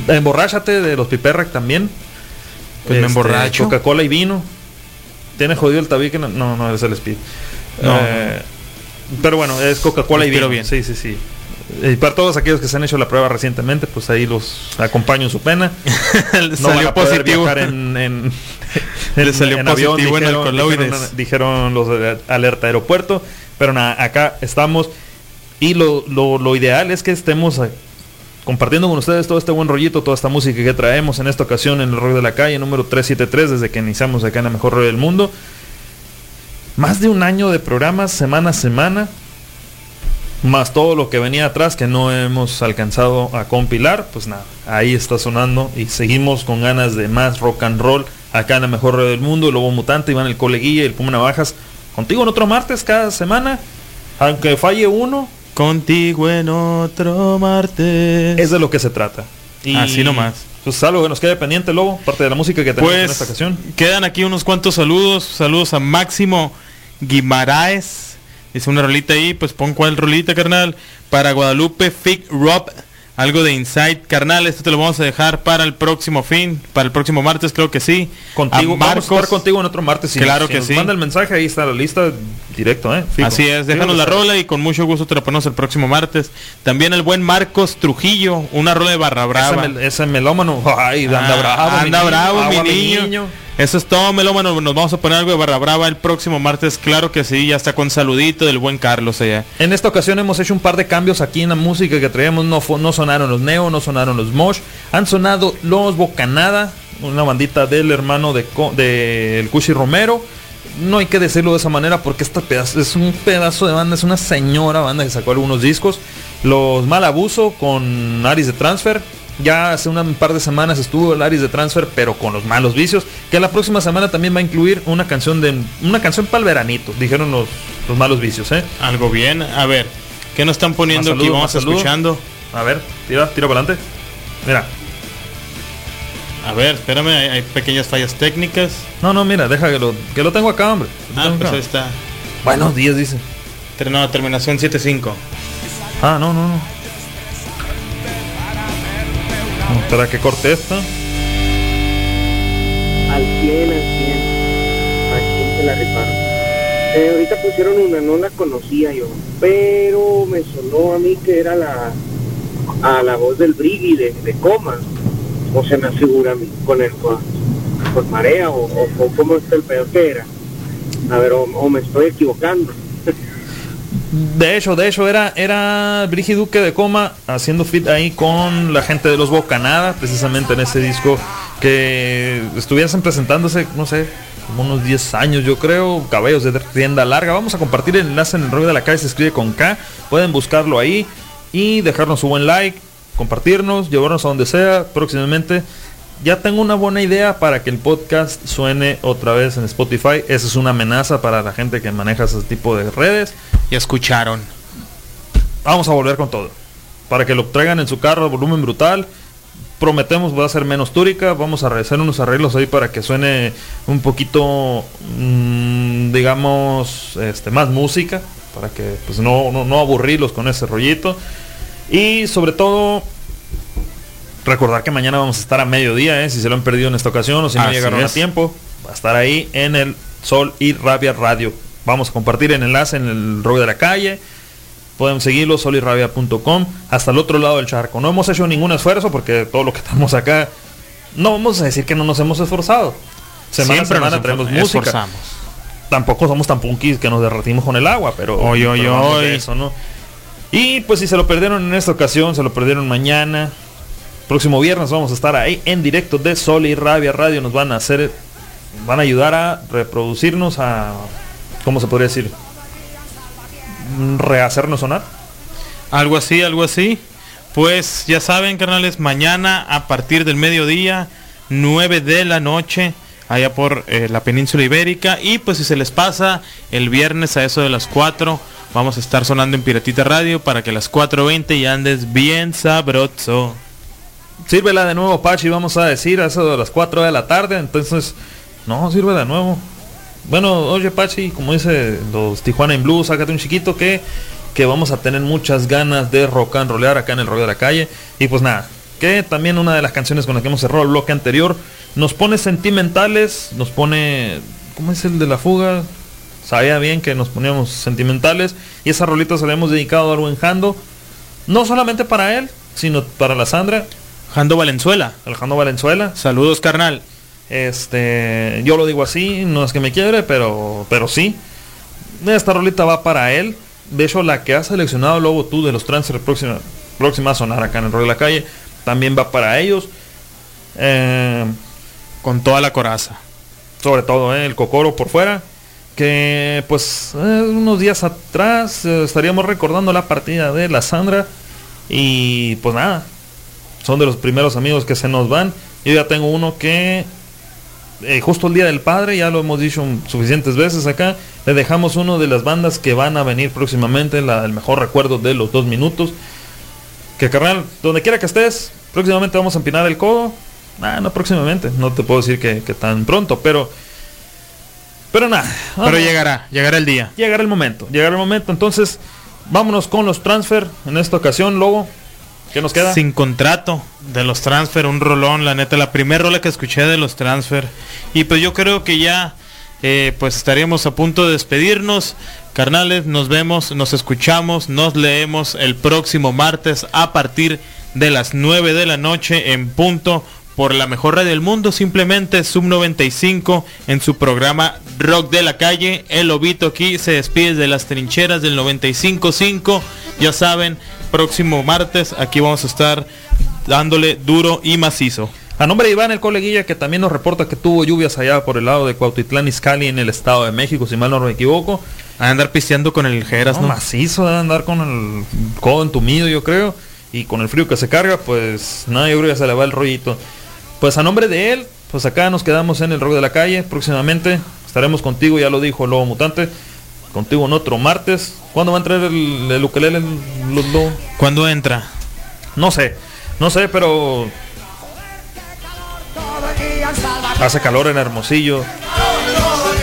Speaker 9: Emborráchate de los Piperrack también.
Speaker 10: Pues me emborracho.
Speaker 9: Coca-Cola y vino. Tiene jodido el tabique. No, no, no es el speed.
Speaker 10: No.
Speaker 9: Eh, pero bueno, es Coca-Cola y vino.
Speaker 10: bien.
Speaker 9: Sí, sí, sí. Y para todos aquellos que se han hecho la prueba recientemente, pues ahí los acompaño en su pena. No
Speaker 10: Salió
Speaker 9: van a poder
Speaker 10: positivo.
Speaker 9: viajar en, en,
Speaker 10: Le salió positivo en alcaloides.
Speaker 9: dijeron, dijeron los de alerta aeropuerto. Pero nada, acá estamos. Y lo, lo- lo ideal es que estemos eh, compartiendo con ustedes todo este buen rollito, toda esta música que traemos en esta ocasión en el Rock de la Calle, número 373, desde que iniciamos acá en la mejor radio del mundo. Más de un año de programas, semana a semana. Más todo lo que venía atrás que no hemos alcanzado a compilar. Pues nada, ahí está sonando y seguimos con ganas de más rock and roll acá en la mejor radio del mundo. El Lobo Mutante, Iván el Coleguilla y el Puma Navajas. Contigo en otro martes cada semana. Aunque falle uno,
Speaker 10: Contigo en otro martes.
Speaker 9: es de lo que se trata. Y
Speaker 10: Así nomás.
Speaker 9: Pues algo que nos quede pendiente, Lobo, parte de la música que tenemos en
Speaker 10: Pues
Speaker 9: esta ocasión.
Speaker 10: quedan aquí unos cuantos saludos. Saludos a Máximo Guimaraes. Dice una rolita ahí, pues pon cuál rolita, carnal. Para Guadalupe Fig Rob. Algo de Insight, carnal. Esto te lo vamos a dejar para el próximo fin. Para el próximo martes, creo que sí.
Speaker 9: Contigo,
Speaker 10: A
Speaker 9: vamos a estar contigo en otro martes. Si
Speaker 10: Claro
Speaker 9: si
Speaker 10: que
Speaker 9: nos
Speaker 10: sí.
Speaker 9: Manda el mensaje, ahí está la lista directo, ¿eh?
Speaker 10: Así es, déjanos la rola y con mucho gusto te la ponemos el próximo martes. También el buen Marcos Trujillo, una rola de barra brava.
Speaker 9: Ese, mel- ese melómano, ay, anda
Speaker 10: Ah,
Speaker 9: bravo. mi
Speaker 10: anda
Speaker 9: niño,
Speaker 10: bravo, mi niño. Eso es todo, melómano. Nos vamos a poner algo de barra brava el próximo martes. Claro que sí, ya está con saludito del buen Carlos allá.
Speaker 9: En esta ocasión hemos hecho un par de cambios aquí en la música que traíamos. No, no sonaron los Neo, no sonaron los Mosh. Han sonado los Bocanada, una bandita del hermano de, de el Cushi Romero. No hay que decirlo de esa manera porque esta pedazo, es un pedazo de banda, es una señora banda que sacó algunos discos. Los Mal Abuso con Aris de Transfer. Ya hace un par de semanas estuvo el Aris de Transfer, pero con los malos vicios. Que la próxima semana también va a incluir una canción de una canción para el veranito, dijeron los, los malos vicios, ¿eh?
Speaker 10: Algo bien. A ver, ¿qué nos están poniendo aquí? Vamos escuchando.
Speaker 9: A ver, tira, tira para adelante. Mira.
Speaker 10: A ver, espérame, hay, hay pequeñas fallas técnicas.
Speaker 9: No, no, mira, deja que lo, que lo tengo acá, hombre.
Speaker 10: Ah, pues
Speaker 9: acá.
Speaker 10: ahí está.
Speaker 9: Buenos días, dice.
Speaker 10: No, terminación 7-5.
Speaker 9: Ah, no, no, no. No, Espera que corte esta.
Speaker 27: Al 100, al 100. Aquí se la rifaron. Eh, ahorita pusieron una, no la conocía yo, pero me sonó a mí que era la a la voz del Briggy de, de Coma, o se me figura a mí, con el con, marea, o, o, o cómo está el pedo que era. A ver, o, o me estoy equivocando.
Speaker 9: De hecho, de hecho era era Duque de Coma haciendo fit ahí con la gente de los Bocanada, precisamente en ese disco que estuviesen presentándose, no sé, como unos 10 años yo creo, cabellos de rienda larga. Vamos a compartir el enlace en el rollo de la calle, se escribe con K, pueden buscarlo ahí y dejarnos su buen like, compartirnos, llevarnos a donde sea próximamente. Ya tengo una buena idea para que el podcast suene otra vez en Spotify. Esa es una amenaza para la gente que maneja ese tipo de redes.
Speaker 10: Ya escucharon.
Speaker 9: Vamos a volver con todo. Para que lo traigan en su carro volumen brutal. Prometemos va a ser menos túrica. Vamos a hacer unos arreglos ahí para que suene un poquito, mm, digamos, este, más música. Para que pues no, no, no aburrirlos con ese rollito. Y sobre todo, recordar que mañana vamos a estar a mediodía, ¿eh? si se lo han perdido en esta ocasión o si no
Speaker 10: Así
Speaker 9: llegaron
Speaker 10: es.
Speaker 9: a tiempo. Va a estar ahí en el Sol y Rabia Radio. Vamos a compartir el enlace en el rollo de la calle. Pueden seguirlo, solirrabia.com, hasta el otro lado del charco. No hemos hecho ningún esfuerzo porque todo lo que estamos acá, no vamos a decir que no nos hemos esforzado. Semana a
Speaker 10: Siempre
Speaker 9: semana
Speaker 10: nos
Speaker 9: traemos música.
Speaker 10: esforzamos.
Speaker 9: Tampoco somos tan punkis que nos derretimos con el agua, pero,
Speaker 10: Oy, oy,
Speaker 9: pero
Speaker 10: oy.
Speaker 9: eso, ¿no? Y pues si se lo perdieron en esta ocasión, se lo perdieron mañana. Próximo viernes vamos a estar ahí en directo de Sol y Rabia Radio. Nos van a hacer, van a ayudar a reproducirnos, a, ¿cómo se podría decir? Rehacernos sonar.
Speaker 10: Algo así, algo así. Pues ya saben, carnales, mañana a partir del mediodía, 9 de la noche, allá por eh, la península ibérica. Y pues si se les pasa, el viernes a eso de las 4, vamos a estar sonando en Piratita Radio para que las 4.20 ya andes bien sabroso.
Speaker 9: Sírvela de nuevo, Pachi, vamos a decir, a eso de las 4 de la tarde. Entonces, no, sirve de nuevo. Bueno, oye, Pachi, como dice los Tijuana en Blues, sácate un chiquito que, que vamos a tener muchas ganas de rock and rollear acá en el rollo de la calle. Y pues nada, que también una de las canciones con las que hemos cerrado el bloque anterior nos pone sentimentales, nos pone. ¿Cómo es el de la fuga? Sabía bien que nos poníamos sentimentales. Y esa rolita se la hemos dedicado al buen Jando. No solamente para él, sino para la Sandra.
Speaker 10: Jando Valenzuela.
Speaker 9: El Jando Valenzuela.
Speaker 10: Saludos, carnal.
Speaker 9: Este, yo lo digo así, no es que me quiebre, pero, pero sí. Esta rolita va para él. De hecho, la que ha seleccionado luego tú de los transfer próxima, próxima a sonar acá en el de la calle, también va para ellos. Eh,
Speaker 10: Con toda la coraza.
Speaker 9: sobre todo eh, el cocoro por fuera. Que pues eh, unos días atrás estaríamos recordando la partida de la Sandra. Y pues nada, son de los primeros amigos que se nos van. Yo ya tengo uno que eh, justo el día del padre, ya lo hemos dicho suficientes veces acá, le dejamos uno de las bandas que van a venir próximamente, la, el mejor recuerdo de los dos minutos. Que carnal, donde quiera que estés, próximamente vamos a empinar el codo. Ah, no próximamente, no te puedo decir que, que tan pronto, pero... Pero nada.
Speaker 10: Pero llegará, llegará el día.
Speaker 9: Llegará el momento, llegará el momento. Entonces, vámonos con los transfer en esta ocasión, Lobo. ¿Qué nos queda?
Speaker 10: Sin contrato de los transfer, un rolón, la neta, la primera rola que escuché de los transfer. Y pues yo creo que ya eh, pues estaríamos a punto de despedirnos. Carnales, nos vemos, nos escuchamos, nos leemos el próximo martes a partir de las 9 de la noche en punto por la mejor radio del mundo, simplemente Sub 95 en su programa Rock de la Calle. El Lobito aquí se despide de las trincheras del 95.5. Ya saben, próximo martes aquí vamos a estar dándole duro y macizo.
Speaker 9: A nombre de Iván, el coleguilla, que también nos reporta que tuvo lluvias allá por el lado de Cuautitlán Izcalli en el estado de México, si mal no me equivoco.
Speaker 10: A andar pisteando con el Geras,
Speaker 9: No,
Speaker 10: ¿no?
Speaker 9: macizo de andar con el codo entumido, yo creo. Y con el frío que se carga, pues nada, yo creo que se le va el rollito. Pues a nombre de él, pues acá nos quedamos en el rock de la calle. Próximamente estaremos contigo, ya lo dijo el Lobo Mutante. Contigo en otro martes. ¿Cuándo va a entrar el, el ukelele, el- los?
Speaker 10: ¿Cuándo entra?
Speaker 9: No sé, no sé, pero hace calor en Hermosillo.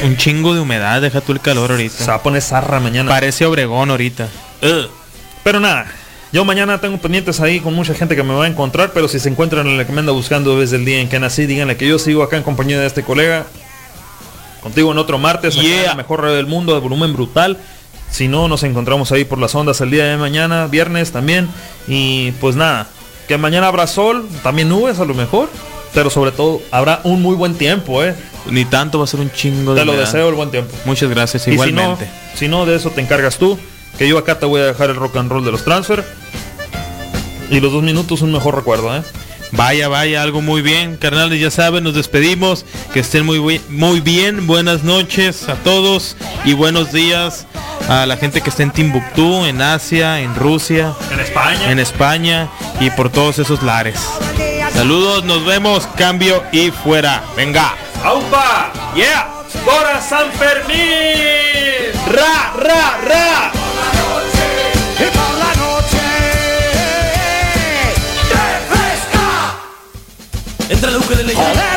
Speaker 10: Un chingo de humedad, deja tú el calor ahorita.
Speaker 9: Se va a poner zarra mañana.
Speaker 10: Parece Obregón ahorita.
Speaker 9: Pero nada, yo mañana tengo pendientes ahí con mucha gente que me va a encontrar, pero si se encuentran en la que me anda buscando desde el día en que nací, díganle que yo sigo acá en compañía de este colega. Contigo en otro martes, en la mejor radio del mundo de volumen brutal. Si no, nos encontramos ahí por las ondas el día de mañana, viernes también. Y pues nada, que mañana habrá sol, también nubes a lo mejor. Pero sobre todo habrá un muy buen tiempo, ¿eh?
Speaker 10: Ni tanto va a ser un chingo de
Speaker 9: Te lo
Speaker 10: humedad.
Speaker 9: deseo el buen tiempo.
Speaker 10: Muchas gracias,
Speaker 9: Y
Speaker 10: igualmente.
Speaker 9: Si no, si no, de eso te encargas tú. Que yo acá te voy a dejar el rock and roll de los transfer. Y los dos minutos un mejor recuerdo, ¿eh?
Speaker 10: Vaya, vaya, algo muy bien, carnales, ya saben, nos despedimos, que estén muy, muy bien, buenas noches a todos y buenos días a la gente que está en Timbuktu, en Asia, en Rusia,
Speaker 9: en España,
Speaker 10: en España y por todos esos lares. Saludos, nos vemos, cambio y fuera. Venga.
Speaker 9: ¡Aupa! ¡Yeah! ¡Para San Fermín!
Speaker 10: ¡Ra, ra, ra!
Speaker 28: Entra Luke de
Speaker 16: Joder,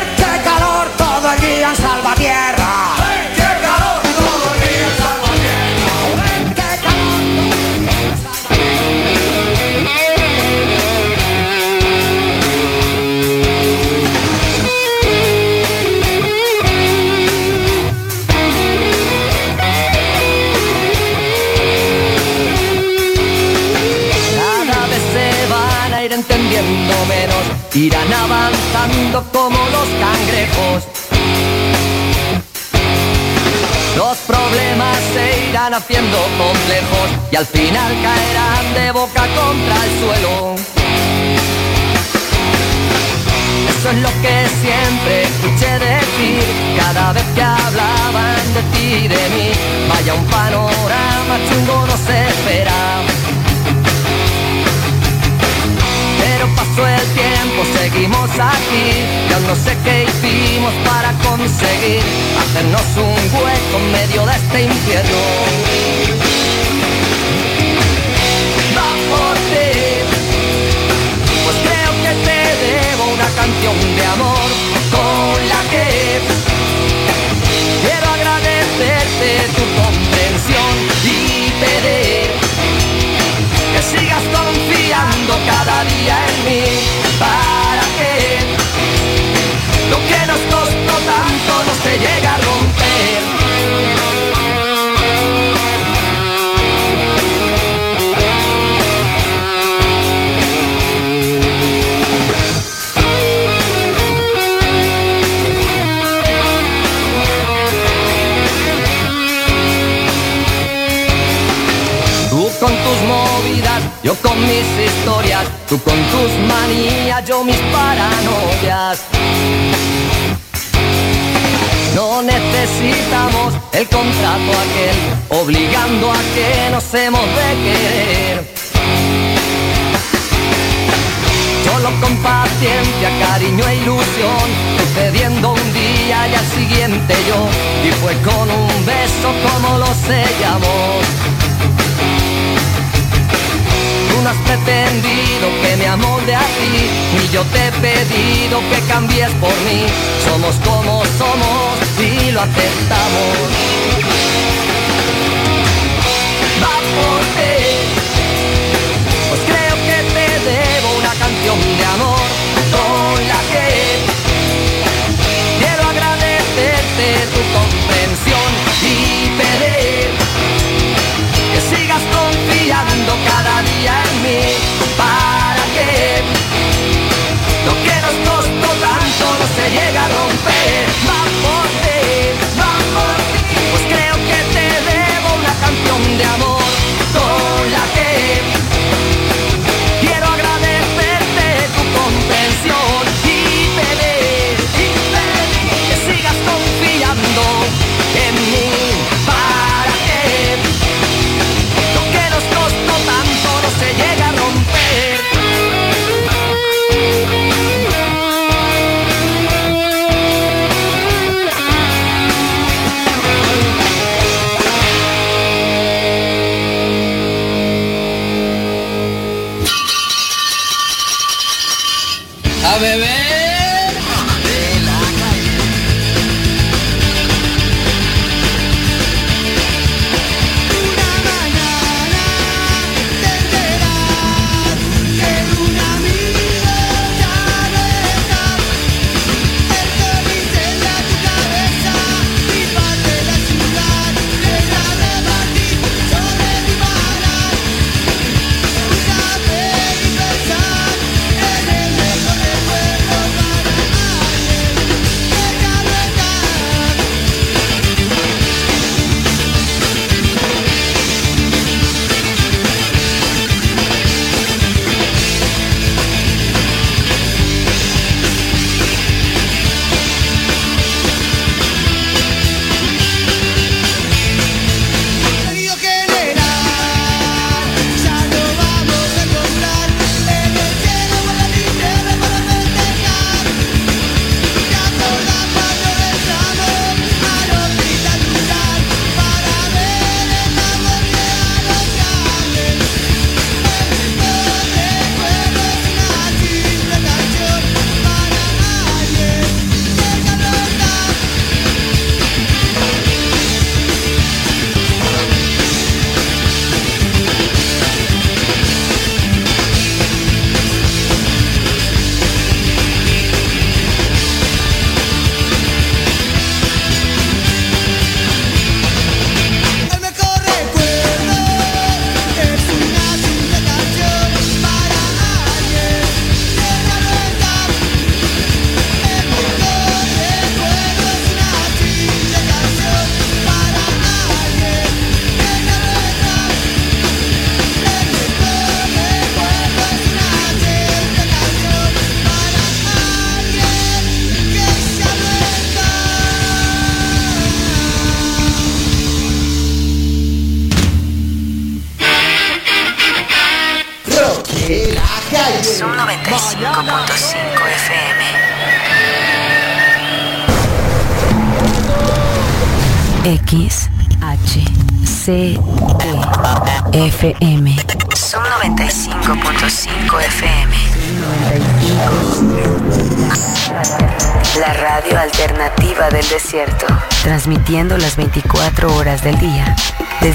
Speaker 17: haciendo complejos y al final caerán de boca contra el suelo. Eso es lo que siempre escuché decir cada vez que hablaban de ti y de mí. Vaya un panorama chungo no se espera. Pasó el tiempo, seguimos aquí. Y aún no sé qué hicimos para conseguir Hacernos un hueco en medio de este infierno. Va por ti. Pues creo que te debo una canción de amor se llegue a romper. Con tus movidas, yo con mis historias, tú con tus manías, yo mis paranoias. No necesitamos el contrato aquel, obligando a que nos hemos de querer. Solo con paciencia, cariño e ilusión, sucediendo un día y al siguiente yo, y fue con un beso como lo sellamos. No has pretendido que me amolde a ti, ni yo te he pedido que cambies por mí. Somos como somos y lo aceptamos. Va por ti, pues creo que te debo una canción de amor con la que quiero agradecerte tu comprensión y pedir que sigas confiando cada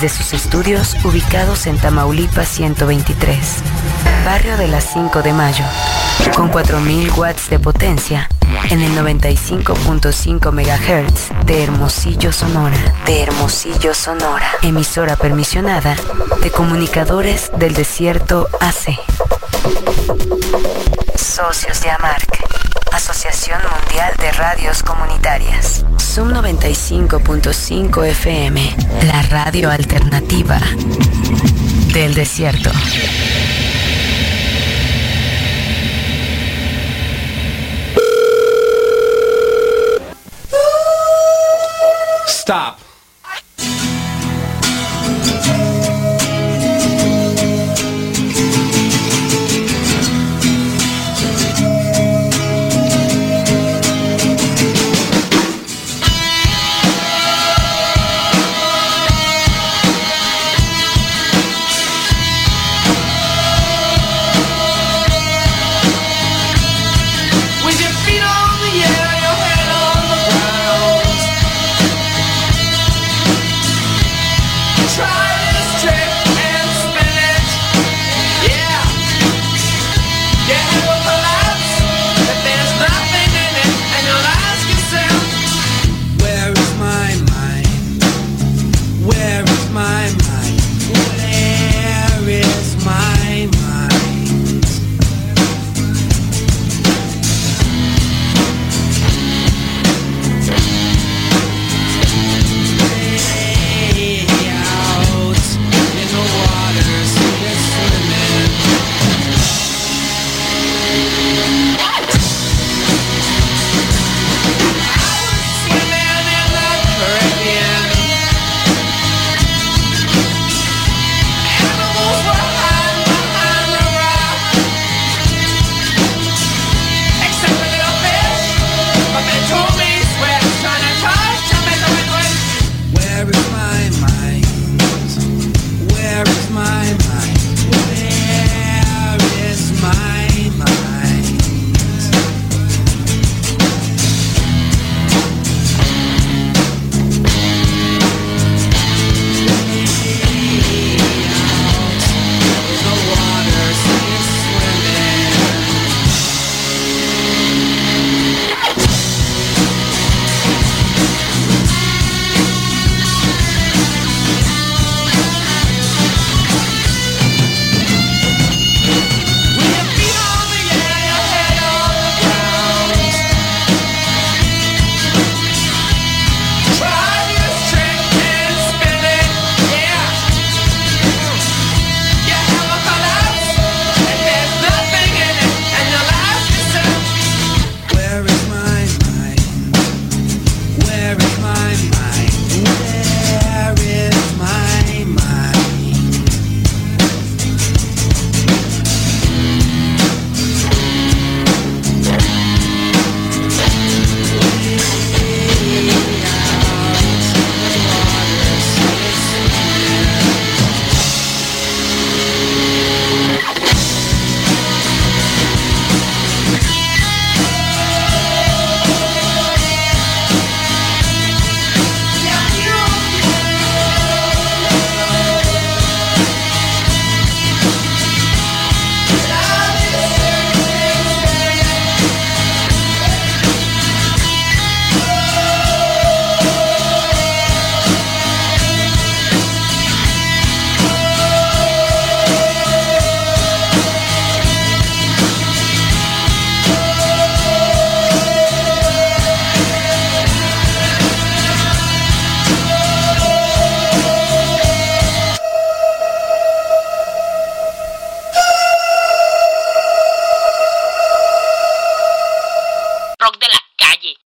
Speaker 5: desde sus estudios ubicados en Tamaulipas 123, barrio de las 5 de mayo, con 4.000 watts de potencia en el 95.5 MHz de Hermosillo Sonora, de Hermosillo Sonora, emisora permisionada de comunicadores del desierto AC. Socios de AMARC, Asociación Mundial de Radios Comunitarias. Sum 95.5 FM, la radio alternativa del desierto.